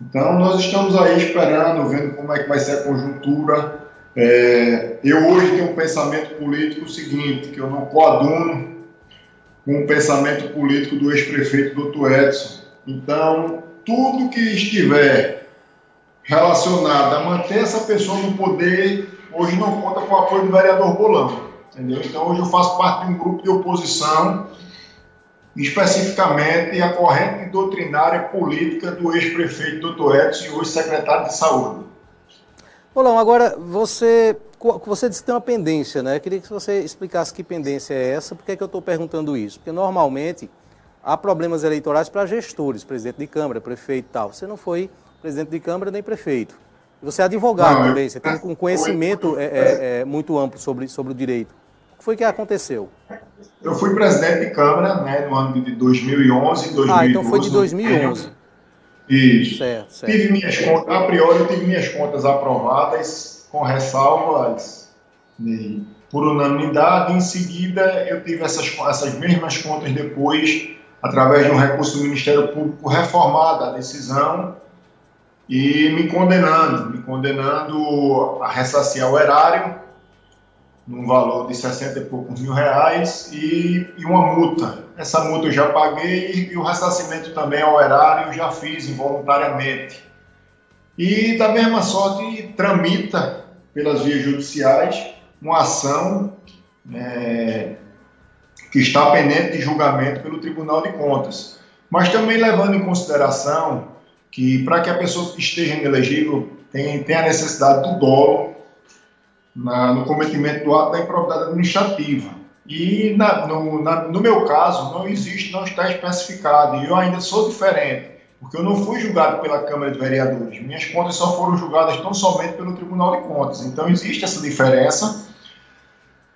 Então, nós estamos aí esperando, vendo como é que vai ser a conjuntura. É, eu hoje tenho um pensamento político seguinte, que eu não coaduno com o pensamento político do ex-prefeito Dr. Edson. Então, tudo que estiver relacionado a manter essa pessoa no poder, hoje não conta com o apoio do vereador Bolão. Entendeu? Então, hoje eu faço parte de um grupo de oposição especificamente a corrente doutrinária política do ex-prefeito Dr. Edson e hoje secretário de Saúde. Olão, agora você, você disse que tem uma pendência, né? Eu queria que você explicasse que pendência é essa, por que, é que eu estou perguntando isso? Porque normalmente há problemas eleitorais para gestores, presidente de Câmara, prefeito e tal. Você não foi presidente de Câmara nem prefeito. Você é advogado não, também, você tem um conhecimento é, é, é, muito amplo sobre, sobre o direito. O que foi que aconteceu? Eu fui presidente de Câmara né, no ano de 2011 e 2012. Ah, então foi de 2011. Isso. Certo, certo. Tive minhas contas, a priori eu tive minhas contas aprovadas com ressalvas né, por unanimidade. Em seguida, eu tive essas, essas mesmas contas depois, através de um recurso do Ministério Público, reformada a decisão e me condenando, me condenando a ressarciar o erário num valor de 60 e poucos mil reais e, e uma multa. Essa multa eu já paguei e, e o ressarcimento também ao erário eu já fiz involuntariamente. E da mesma sorte tramita pelas vias judiciais uma ação é, que está pendente de julgamento pelo Tribunal de Contas. Mas também levando em consideração que para que a pessoa esteja inelegível tem, tem a necessidade do dolo na, no cometimento do ato da improbidade administrativa. E na, no, na, no, meu caso, não existe, não está especificado. E eu ainda sou diferente, porque eu não fui julgado pela Câmara de Vereadores. Minhas contas só foram julgadas tão somente pelo Tribunal de Contas. Então existe essa diferença.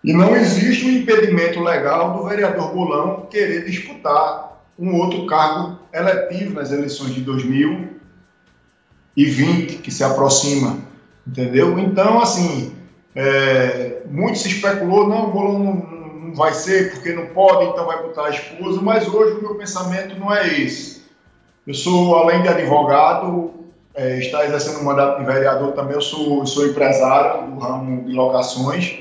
E não existe um impedimento legal do vereador Bolão querer disputar um outro cargo eletivo nas eleições de 2020, que se aproxima. Entendeu? Então, assim, é, muito se especulou, não, o Bolão não, não, vai ser porque não pode, então vai botar a esposa, mas hoje o meu pensamento não é esse. Eu sou, além de advogado, é, está exercendo o mandato de vereador também, eu sou, sou empresário do ramo de locações.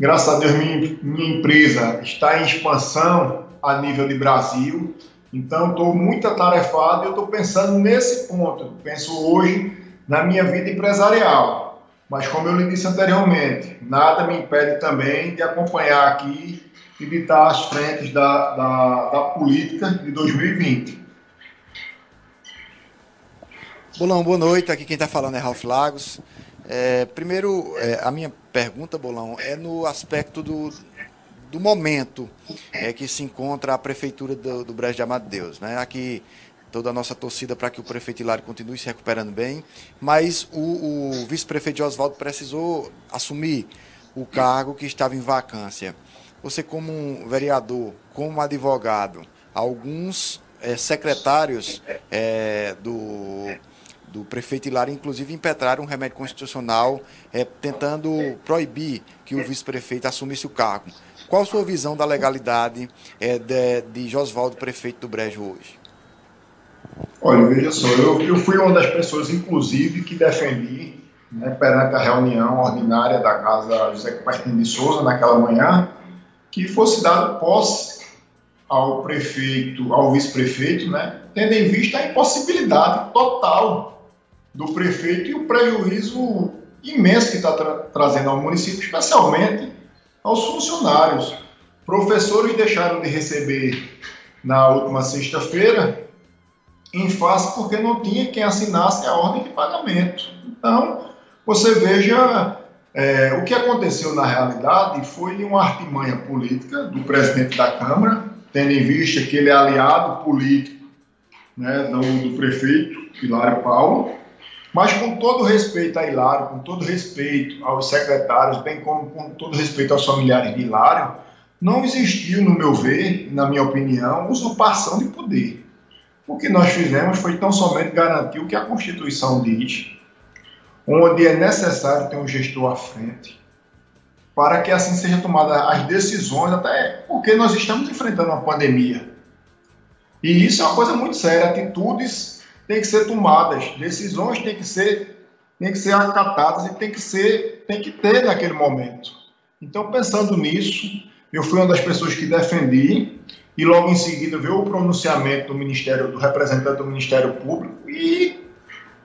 Graças a Deus, minha, minha empresa está em expansão a nível de Brasil, então estou muito atarefado e estou pensando nesse ponto. Penso hoje na minha vida empresarial mas, como eu lhe disse anteriormente, nada me impede também de acompanhar aqui e de estar às frentes da, da, da política de 2020. Bolão, boa noite. Aqui quem está falando é Ralf Lagos. É, primeiro, é, a minha pergunta, Bolão, é no aspecto do, do momento é, que se encontra a prefeitura do, do Brejo de Amado Deus. Né? Aqui toda a nossa torcida para que o prefeito Hilário continue se recuperando bem, mas o, o vice-prefeito Oswaldo precisou assumir o cargo que estava em vacância. Você, como um vereador, como advogado, alguns é, secretários é, do, do prefeito Hilário, inclusive, impetraram um remédio constitucional é, tentando proibir que o vice-prefeito assumisse o cargo. Qual a sua visão da legalidade de, de Josvaldo, prefeito do Brejo, hoje? Olha, veja só, eu, eu fui uma das pessoas, inclusive, que defendi né, perante a reunião ordinária da Casa José Cupertino de Souza, naquela manhã, que fosse dado posse ao prefeito, ao vice-prefeito, né, tendo em vista a impossibilidade total do prefeito e o prejuízo imenso que está tra trazendo ao município, especialmente aos funcionários. Professores deixaram de receber na última sexta-feira em face porque não tinha quem assinasse a ordem de pagamento. Então, você veja é, o que aconteceu na realidade foi uma artimanha política do presidente da Câmara, tendo em vista que ele é aliado político né, do, do prefeito Hilário Paulo, mas com todo respeito a Hilário, com todo respeito aos secretários, bem como com todo respeito aos familiares de Hilário, não existiu, no meu ver, na minha opinião, usurpação de poder. O que nós fizemos foi tão somente garantir o que a Constituição diz, onde é necessário ter um gestor à frente, para que assim sejam tomadas as decisões, até porque nós estamos enfrentando uma pandemia. E isso é uma coisa muito séria. Atitudes têm que ser tomadas, decisões têm que ser, têm que ser acatadas e tem que ser, tem que ter naquele momento. Então, pensando nisso, eu fui uma das pessoas que defendi e logo em seguida veio o pronunciamento do Ministério, do representante do Ministério Público e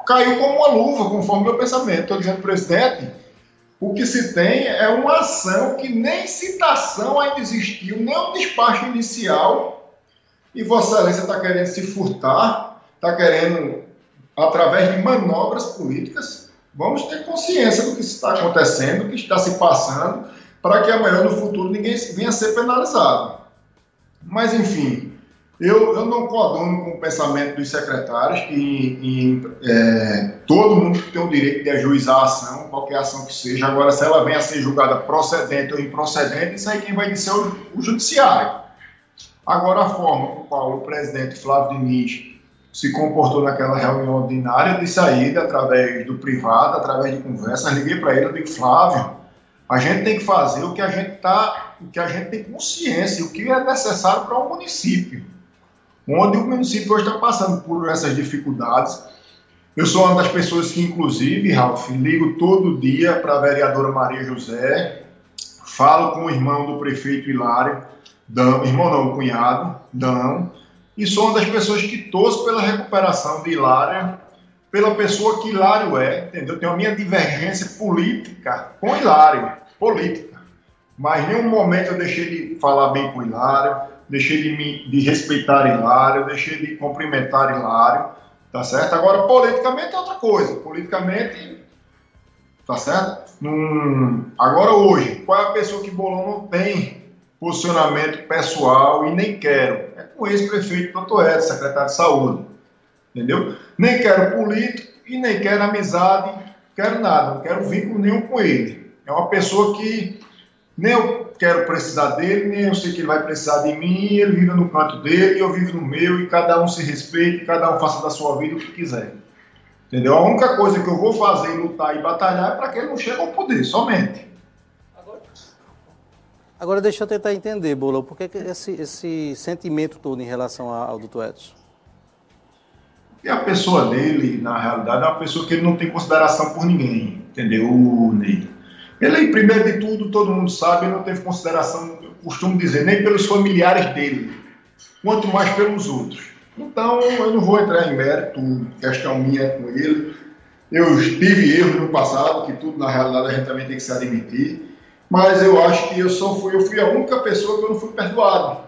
caiu como uma luva, conforme meu pensamento. Estou dizendo, presidente, o que se tem é uma ação que nem citação ainda existiu, nem um despacho inicial, e Vossa Excelência está querendo se furtar, está querendo, através de manobras políticas, vamos ter consciência do que está acontecendo, do que está se passando, para que amanhã, no futuro, ninguém venha a ser penalizado. Mas, enfim, eu, eu não coaduno com o pensamento dos secretários que é, todo mundo tem o direito de ajuizar a ação, qualquer ação que seja. Agora, se ela venha a ser julgada procedente ou improcedente, isso aí quem vai dizer é o, o judiciário. Agora, a forma com qual o presidente Flávio Diniz se comportou naquela reunião ordinária de saída, através do privado, através de conversas, liguei para ele, eu digo, Flávio, a gente tem que fazer o que a gente tá, o que a gente tem consciência, o que é necessário para o município onde o município hoje está passando por essas dificuldades. Eu sou uma das pessoas que, inclusive, Ralf, ligo todo dia para a vereadora Maria José, falo com o irmão do prefeito Hilário, Dão, irmão não, cunhado, Dão, e sou uma das pessoas que torço pela recuperação de Hilária, pela pessoa que Hilário é, entendeu? Tenho a minha divergência política com Hilário, política. Mas em nenhum momento eu deixei de falar bem com Hilário, deixei de, me, de respeitar Hilário, deixei de cumprimentar Hilário, tá certo? Agora, politicamente é outra coisa. Politicamente, tá certo? Agora, hoje, qual é a pessoa que Bolão não tem posicionamento pessoal e nem quero? O ex-prefeito Totoé, secretário de saúde, entendeu? Nem quero político e nem quero amizade, quero nada, não quero vínculo nenhum com ele. É uma pessoa que nem eu quero precisar dele, nem eu sei que ele vai precisar de mim, ele vive no canto dele, eu vivo no meu, e cada um se respeite, cada um faça da sua vida o que quiser. Entendeu? A única coisa que eu vou fazer, lutar e batalhar é para que ele não chegue ao poder, somente. Agora deixa eu tentar entender, Bola, por que esse, esse sentimento todo em relação ao doutor Edson? E a pessoa dele, na realidade, é uma pessoa que ele não tem consideração por ninguém, entendeu, Ney? Ele, primeiro de tudo, todo mundo sabe, ele não teve consideração, costumo dizer, nem pelos familiares dele, quanto mais pelos outros. Então, eu não vou entrar em mérito, questão minha com ele. Eu tive erros no passado, que tudo na realidade a gente também tem que se admitir, mas eu acho que eu só fui, eu fui a única pessoa que eu não fui perdoado.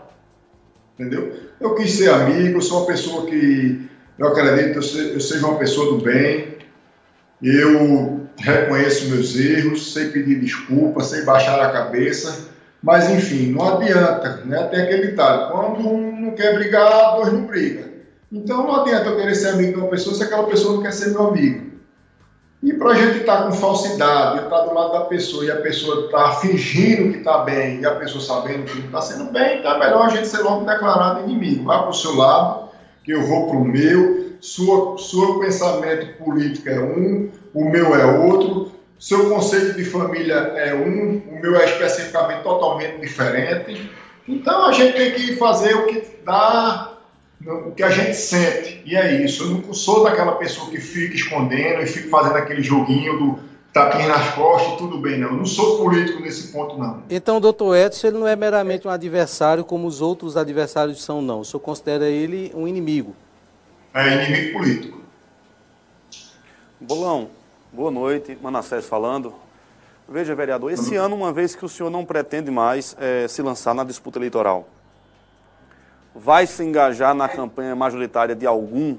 Entendeu? Eu quis ser amigo, sou uma pessoa que eu acredito que eu, eu seja uma pessoa do bem. Eu reconheço meus erros, sei pedir desculpa, sei baixar a cabeça, mas enfim, não adianta, né? Tem aquele ditado, quando um não quer brigar, dois não brigam. Então não adianta eu querer ser amigo de uma pessoa se aquela pessoa não quer ser meu amigo. E para a gente estar tá com falsidade, estar tá do lado da pessoa e a pessoa estar tá fingindo que está bem e a pessoa sabendo que não está sendo bem, é melhor a gente ser logo declarado inimigo. Vá para o seu lado, que eu vou para o meu, sua, seu pensamento político é um, o meu é outro, seu conceito de família é um, o meu é especificamente totalmente diferente. Então a gente tem que fazer o que dá, o que a gente sente. E é isso. Eu não sou daquela pessoa que fica escondendo e fica fazendo aquele joguinho do tapinha nas costas, tudo bem, não. Eu não sou político nesse ponto, não. Então o doutor Edson ele não é meramente um adversário como os outros adversários são, não. O senhor considera ele um inimigo? É inimigo político. Bolão, Boa noite, Manassés falando. Veja, vereador, esse ano, uma vez que o senhor não pretende mais é, se lançar na disputa eleitoral, vai se engajar na campanha majoritária de algum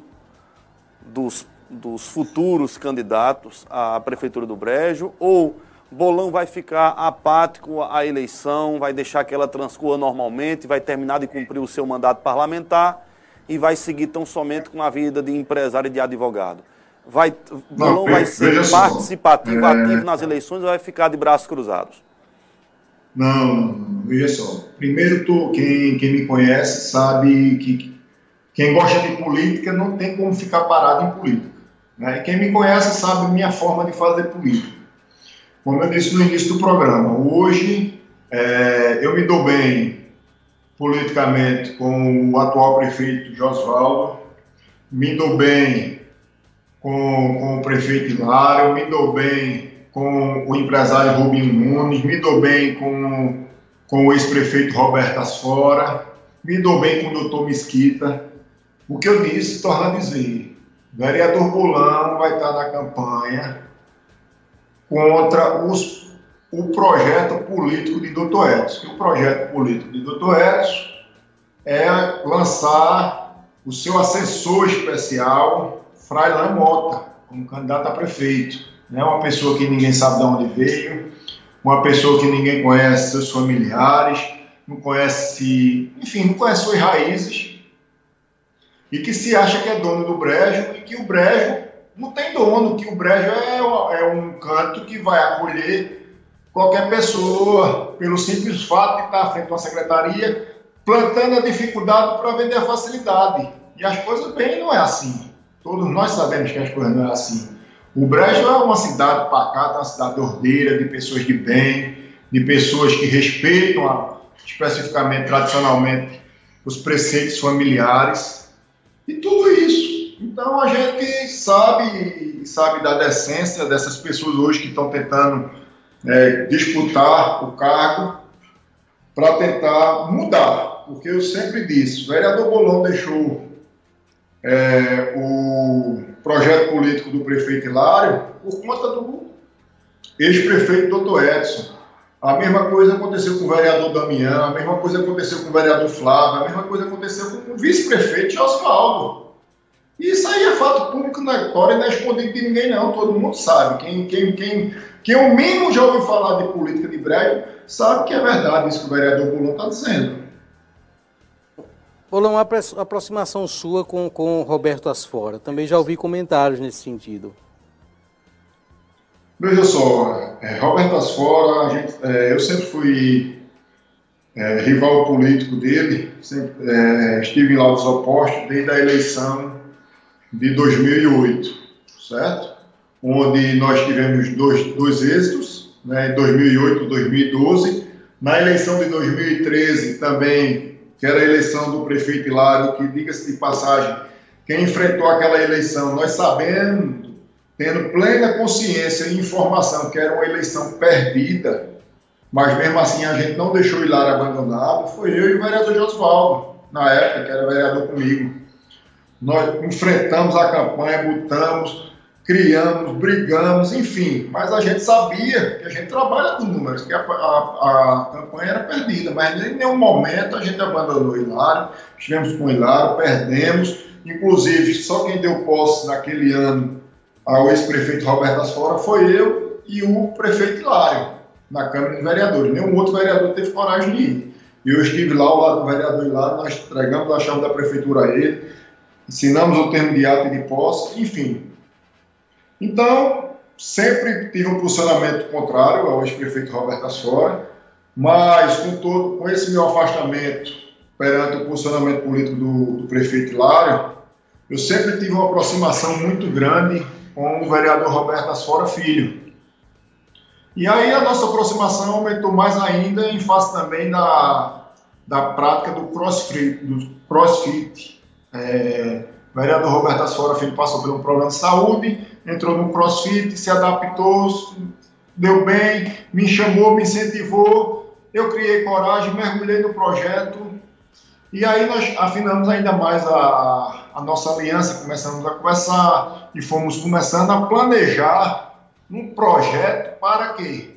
dos, dos futuros candidatos à Prefeitura do Brejo? Ou Bolão vai ficar apático à eleição, vai deixar que ela transcorra normalmente, vai terminar de cumprir o seu mandato parlamentar e vai seguir tão somente com a vida de empresário e de advogado? vai, não, vai ser participativo, é... ativo nas eleições ou vai ficar de braços cruzados? Não, veja só. Primeiro, quem, quem me conhece sabe que quem gosta de política não tem como ficar parado em política. Né? E quem me conhece sabe minha forma de fazer política. Como eu disse no início do programa, hoje é, eu me dou bem politicamente com o atual prefeito Josvaldo, me dou bem com, com o prefeito Hilário, me dou bem com o empresário Rubinho Nunes, me dou bem com, com o ex-prefeito Roberto Asfora, me dou bem com o doutor Mesquita. O que eu disse, torna a dizer, vereador Bolão vai estar na campanha contra os, o projeto político de doutor Edson. o projeto político de doutor Edson é lançar o seu assessor especial, Frailan Mota, como candidato a prefeito. É uma pessoa que ninguém sabe de onde veio, uma pessoa que ninguém conhece seus familiares, não conhece, enfim, não conhece suas raízes, e que se acha que é dono do brejo e que o brejo não tem dono, que o brejo é, é um canto que vai acolher qualquer pessoa, pelo simples fato de estar à frente de uma secretaria, plantando a dificuldade para vender a facilidade. E as coisas bem não é assim. Todos nós sabemos que as coisas não é assim. O Brejo é uma cidade pacata, uma cidade ordeira, de pessoas de bem, de pessoas que respeitam a, especificamente, tradicionalmente, os preceitos familiares e tudo isso. Então a gente sabe, sabe da decência dessas pessoas hoje que estão tentando é, disputar o cargo para tentar mudar, porque eu sempre disse, o vereador Bolão deixou é, o projeto político do prefeito Hilário por conta do ex-prefeito doutor Edson. A mesma coisa aconteceu com o vereador Damião, a mesma coisa aconteceu com o vereador Flávio, a mesma coisa aconteceu com o vice-prefeito Oswaldo. E isso aí é fato público na história e não é escondido de ninguém, não. Todo mundo sabe. Quem, quem, quem, quem o mínimo já ouviu falar de política de breve sabe que é verdade isso que o vereador Bolon está dizendo. Bolão, uma aproximação sua com, com Roberto Asfora. Também já ouvi comentários nesse sentido. Veja só, é, Roberto Asfora, gente, é, eu sempre fui é, rival político dele, sempre, é, estive em lados opostos desde a eleição de 2008, certo? Onde nós tivemos dois, dois êxitos, né, em 2008 e 2012. Na eleição de 2013 também, que era a eleição do prefeito Hilário, que, diga-se de passagem, quem enfrentou aquela eleição, nós sabemos tendo plena consciência e informação que era uma eleição perdida, mas mesmo assim a gente não deixou Hilário abandonado, foi eu e o vereador Josvaldo, na época, que era vereador comigo. Nós enfrentamos a campanha, botamos, criamos, brigamos, enfim, mas a gente sabia que a gente trabalha com números, que a, a, a campanha era perdida, mas em nenhum momento a gente abandonou Hilário, estivemos com Hilário, perdemos, inclusive só quem deu posse naquele ano ao ex-prefeito Roberto Asfora foi eu e o prefeito Hilário, na Câmara de Vereadores. Nenhum outro vereador teve coragem de ir. Eu estive lá ao lado do vereador Hilário, nós entregamos a chave da prefeitura a ele, ensinamos o termo de ato e de posse, enfim. Então, sempre tive um posicionamento contrário ao ex-prefeito Roberto Asfora, mas com, todo, com esse meu afastamento perante o posicionamento político do, do prefeito Hilário, eu sempre tive uma aproximação muito grande com o vereador Roberto Asfora Filho. E aí a nossa aproximação aumentou mais ainda em face também da, da prática do crossfit. Do crossfit. É, o vereador Roberto Asfora Filho passou por um problema de saúde, entrou no crossfit, se adaptou, deu bem, me chamou, me incentivou, eu criei coragem, mergulhei no projeto, e aí nós afinamos ainda mais a, a nossa aliança, começamos a conversar e fomos começando a planejar um projeto para quê?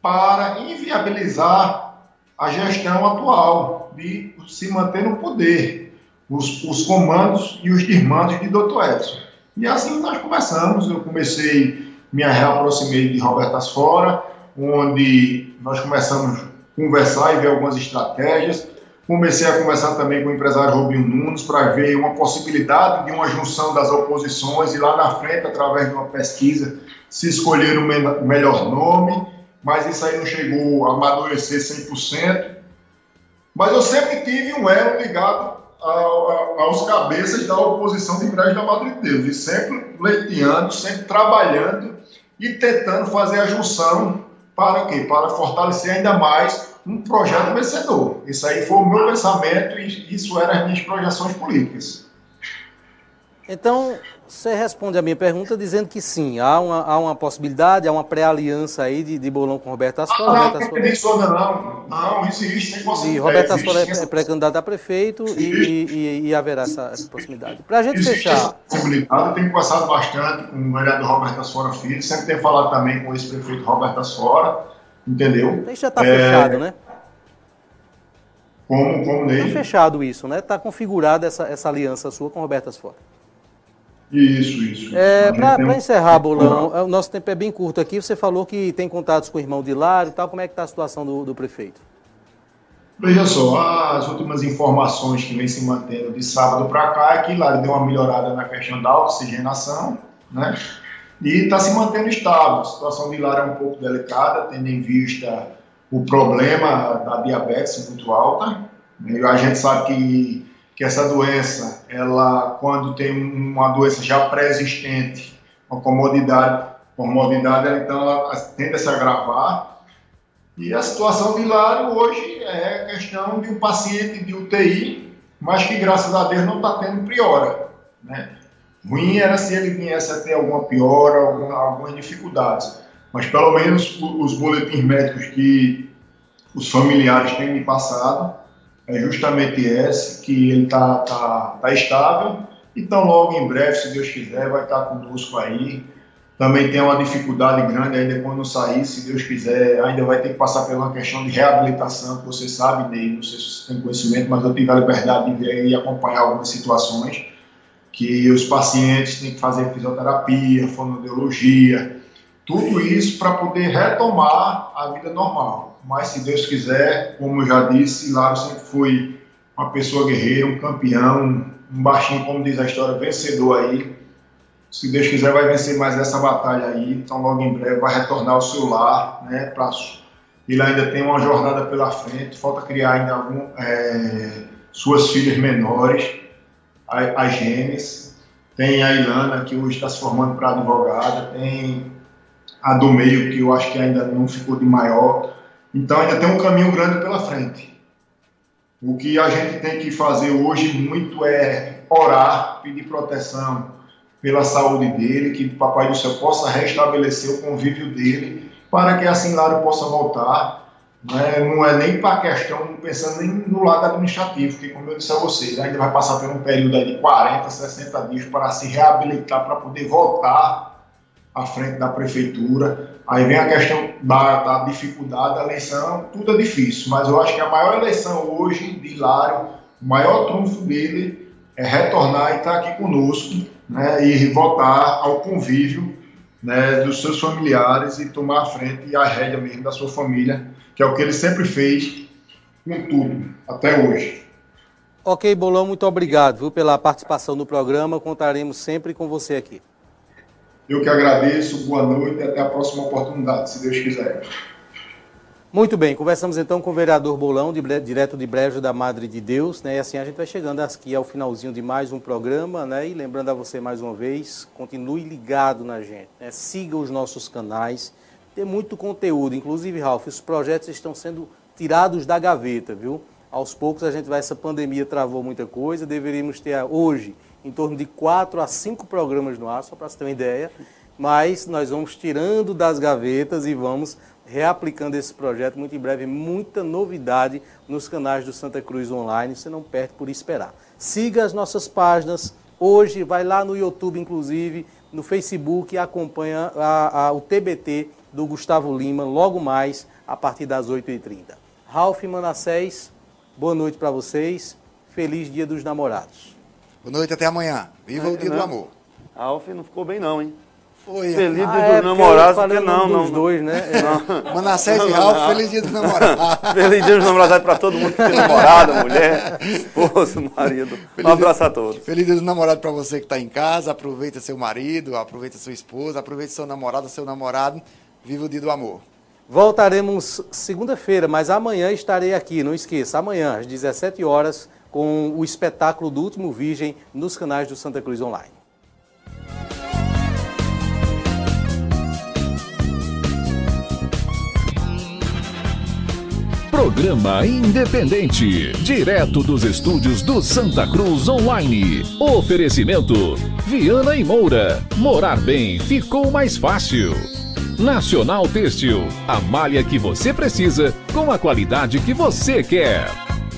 Para inviabilizar a gestão atual de se manter no poder, os, os comandos e os desmandos de Dr. Edson. E assim nós começamos, eu comecei, me reaproximei de Roberto Asfora, onde nós começamos a conversar e ver algumas estratégias, Comecei a conversar também com o empresário Rubinho Nunes para ver uma possibilidade de uma junção das oposições e lá na frente, através de uma pesquisa, se escolher o melhor nome, mas isso aí não chegou a amadurecer 100%. Mas eu sempre tive um elo ligado aos cabeças da oposição de Brejo da Madre de Deus, e sempre leiteando, sempre trabalhando e tentando fazer a junção para quê? Para fortalecer ainda mais um projeto vencedor. Isso aí foi o meu pensamento e isso eram as minhas projeções políticas. Então, você responde a minha pergunta dizendo que sim, há uma, há uma possibilidade, há uma pré-aliança aí de, de Bolão com Roberto Asfora. Ah, Roberto não, Asfora- não, não, isso existe, tem E possibilidade. Roberto existe, Asfora sim, é essa pré-candidato a prefeito e, e- e- e haverá essa, essa proximidade. Para a gente Existe fechar, essa possibilidade, eu tenho conversado bastante com o vereador Roberto Asfora Filho, sempre tenho falado também com esse prefeito Roberto Asfora, entendeu? isso já está É, fechado, né? Como, como Está fechado isso, né? Está configurada essa, essa aliança sua com Roberto Asfora. Isso, isso. É, Para um- encerrar, Bolão, é, o nosso tempo é bem curto aqui. Você falou que tem contatos com o irmão de Lário e tal. Como é que está a situação do, do prefeito? Veja só, as últimas informações que vem se mantendo de sábado para cá é que lá deu uma melhorada na questão da oxigenação, né? E está se mantendo estável. A situação de Lara é um pouco delicada, tendo em vista o problema da diabetes muito alta. né? E a gente sabe que, que essa doença, ela, quando tem uma doença já pré-existente, uma comodidade, comodidade, então ela tende a se agravar. E a situação de Hilário hoje é questão de um paciente de UTI, mas que graças a Deus não está tendo piora. Né? Ruim era se ele viesse a ter alguma piora, alguma, algumas dificuldades. Mas pelo menos os boletins médicos que os familiares têm me passado é justamente esse, que ele está tá, tá estável. Então logo em breve, se Deus quiser, vai estar conosco aí também tem uma dificuldade grande ainda quando sair, se Deus quiser, ainda vai ter que passar uma questão de reabilitação, que você sabe, Ney, não sei se você tem conhecimento, mas eu tive a liberdade de ver e acompanhar algumas situações que os pacientes têm que fazer fisioterapia, fonoaudiologia, tudo isso para poder retomar a vida normal. Mas se Deus quiser, como eu já disse, Lário sempre foi uma pessoa guerreira, um campeão, um baixinho, como diz a história, vencedor aí, se Deus quiser, vai vencer mais essa batalha aí. Então, logo em breve, vai retornar ao seu lar, né? Pra... Ele ainda tem uma jornada pela frente. Falta criar ainda algum, é, suas filhas menores, a, a Gênesis. Tem a Ilana, que hoje está se formando para advogada. Tem a do meio, que eu acho que ainda não ficou de maior. Então, ainda tem um caminho grande pela frente. O que a gente tem que fazer hoje muito é orar, pedir proteção pela saúde dele, que o Papai do Céu possa restabelecer o convívio dele, para que assim Lário possa voltar. Né? Não é nem para a questão, pensando nem no lado administrativo, porque, como eu disse a vocês, ainda vai passar por um período de 40, 60 dias para se reabilitar, para poder voltar à frente da prefeitura. Aí vem a questão da, da dificuldade da eleição, tudo é difícil, mas eu acho que a maior eleição hoje de Hilário, o maior trunfo dele é retornar e estar aqui conosco, né, e voltar ao convívio né, dos seus familiares e tomar a frente e a rédea mesmo da sua família, que é o que ele sempre fez com tudo, até hoje. Ok, Bolão, muito obrigado viu, pela participação no programa. Contaremos sempre com você aqui. Eu que agradeço, boa noite e até a próxima oportunidade, se Deus quiser. Muito bem, conversamos então com o vereador Bolão, de, direto de Brejo da Madre de Deus, né? E assim a gente vai chegando aqui ao finalzinho de mais um programa, né? E lembrando a você mais uma vez, continue ligado na gente, né? Siga os nossos canais, tem muito conteúdo, inclusive, Ralf, os projetos estão sendo tirados da gaveta, viu? Aos poucos a gente vai, essa pandemia travou muita coisa, deveríamos ter hoje em torno de quatro a cinco programas no ar, só para você ter uma ideia, mas nós vamos tirando das gavetas e vamos reaplicando esse projeto muito em breve, muita novidade nos canais do Santa Cruz Online, você não perde por esperar. Siga as nossas páginas, hoje vai lá no YouTube, inclusive, no Facebook, e acompanha a, a, o TBT do Gustavo Lima, logo mais, a partir das 8h30. Ralf Manassés, boa noite para vocês, feliz Dia dos Namorados. Boa noite, até amanhã. Viva É, o Dia não. do Amor. Alf não ficou bem não, hein? Foi. Feliz Ah, dia é, dos porque namorados, não, não. dos dois, né? Manassés Não, e Ralf, não. feliz dia dos namorados. Feliz dia dos namorados para todo mundo que tem namorada, mulher, esposo, marido. Um abraço a todos. Feliz dia dos namorados para você que está em casa. Aproveita seu marido, aproveita sua esposa, aproveita seu namorado, seu namorado. Viva o dia do amor. Voltaremos segunda-feira, mas amanhã estarei aqui, não esqueça, amanhã às 17 horas com o espetáculo do Último Virgem nos canais do Santa Cruz Online. Programa independente, direto dos estúdios do Santa Cruz Online. Oferecimento: Viana e Moura. Morar bem ficou mais fácil. Nacional Têxtil, a malha que você precisa com a qualidade que você quer.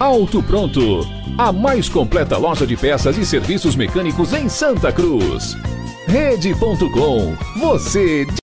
Auto Pronto, a mais completa loja de peças e serviços mecânicos em Santa Cruz. Rede.com, você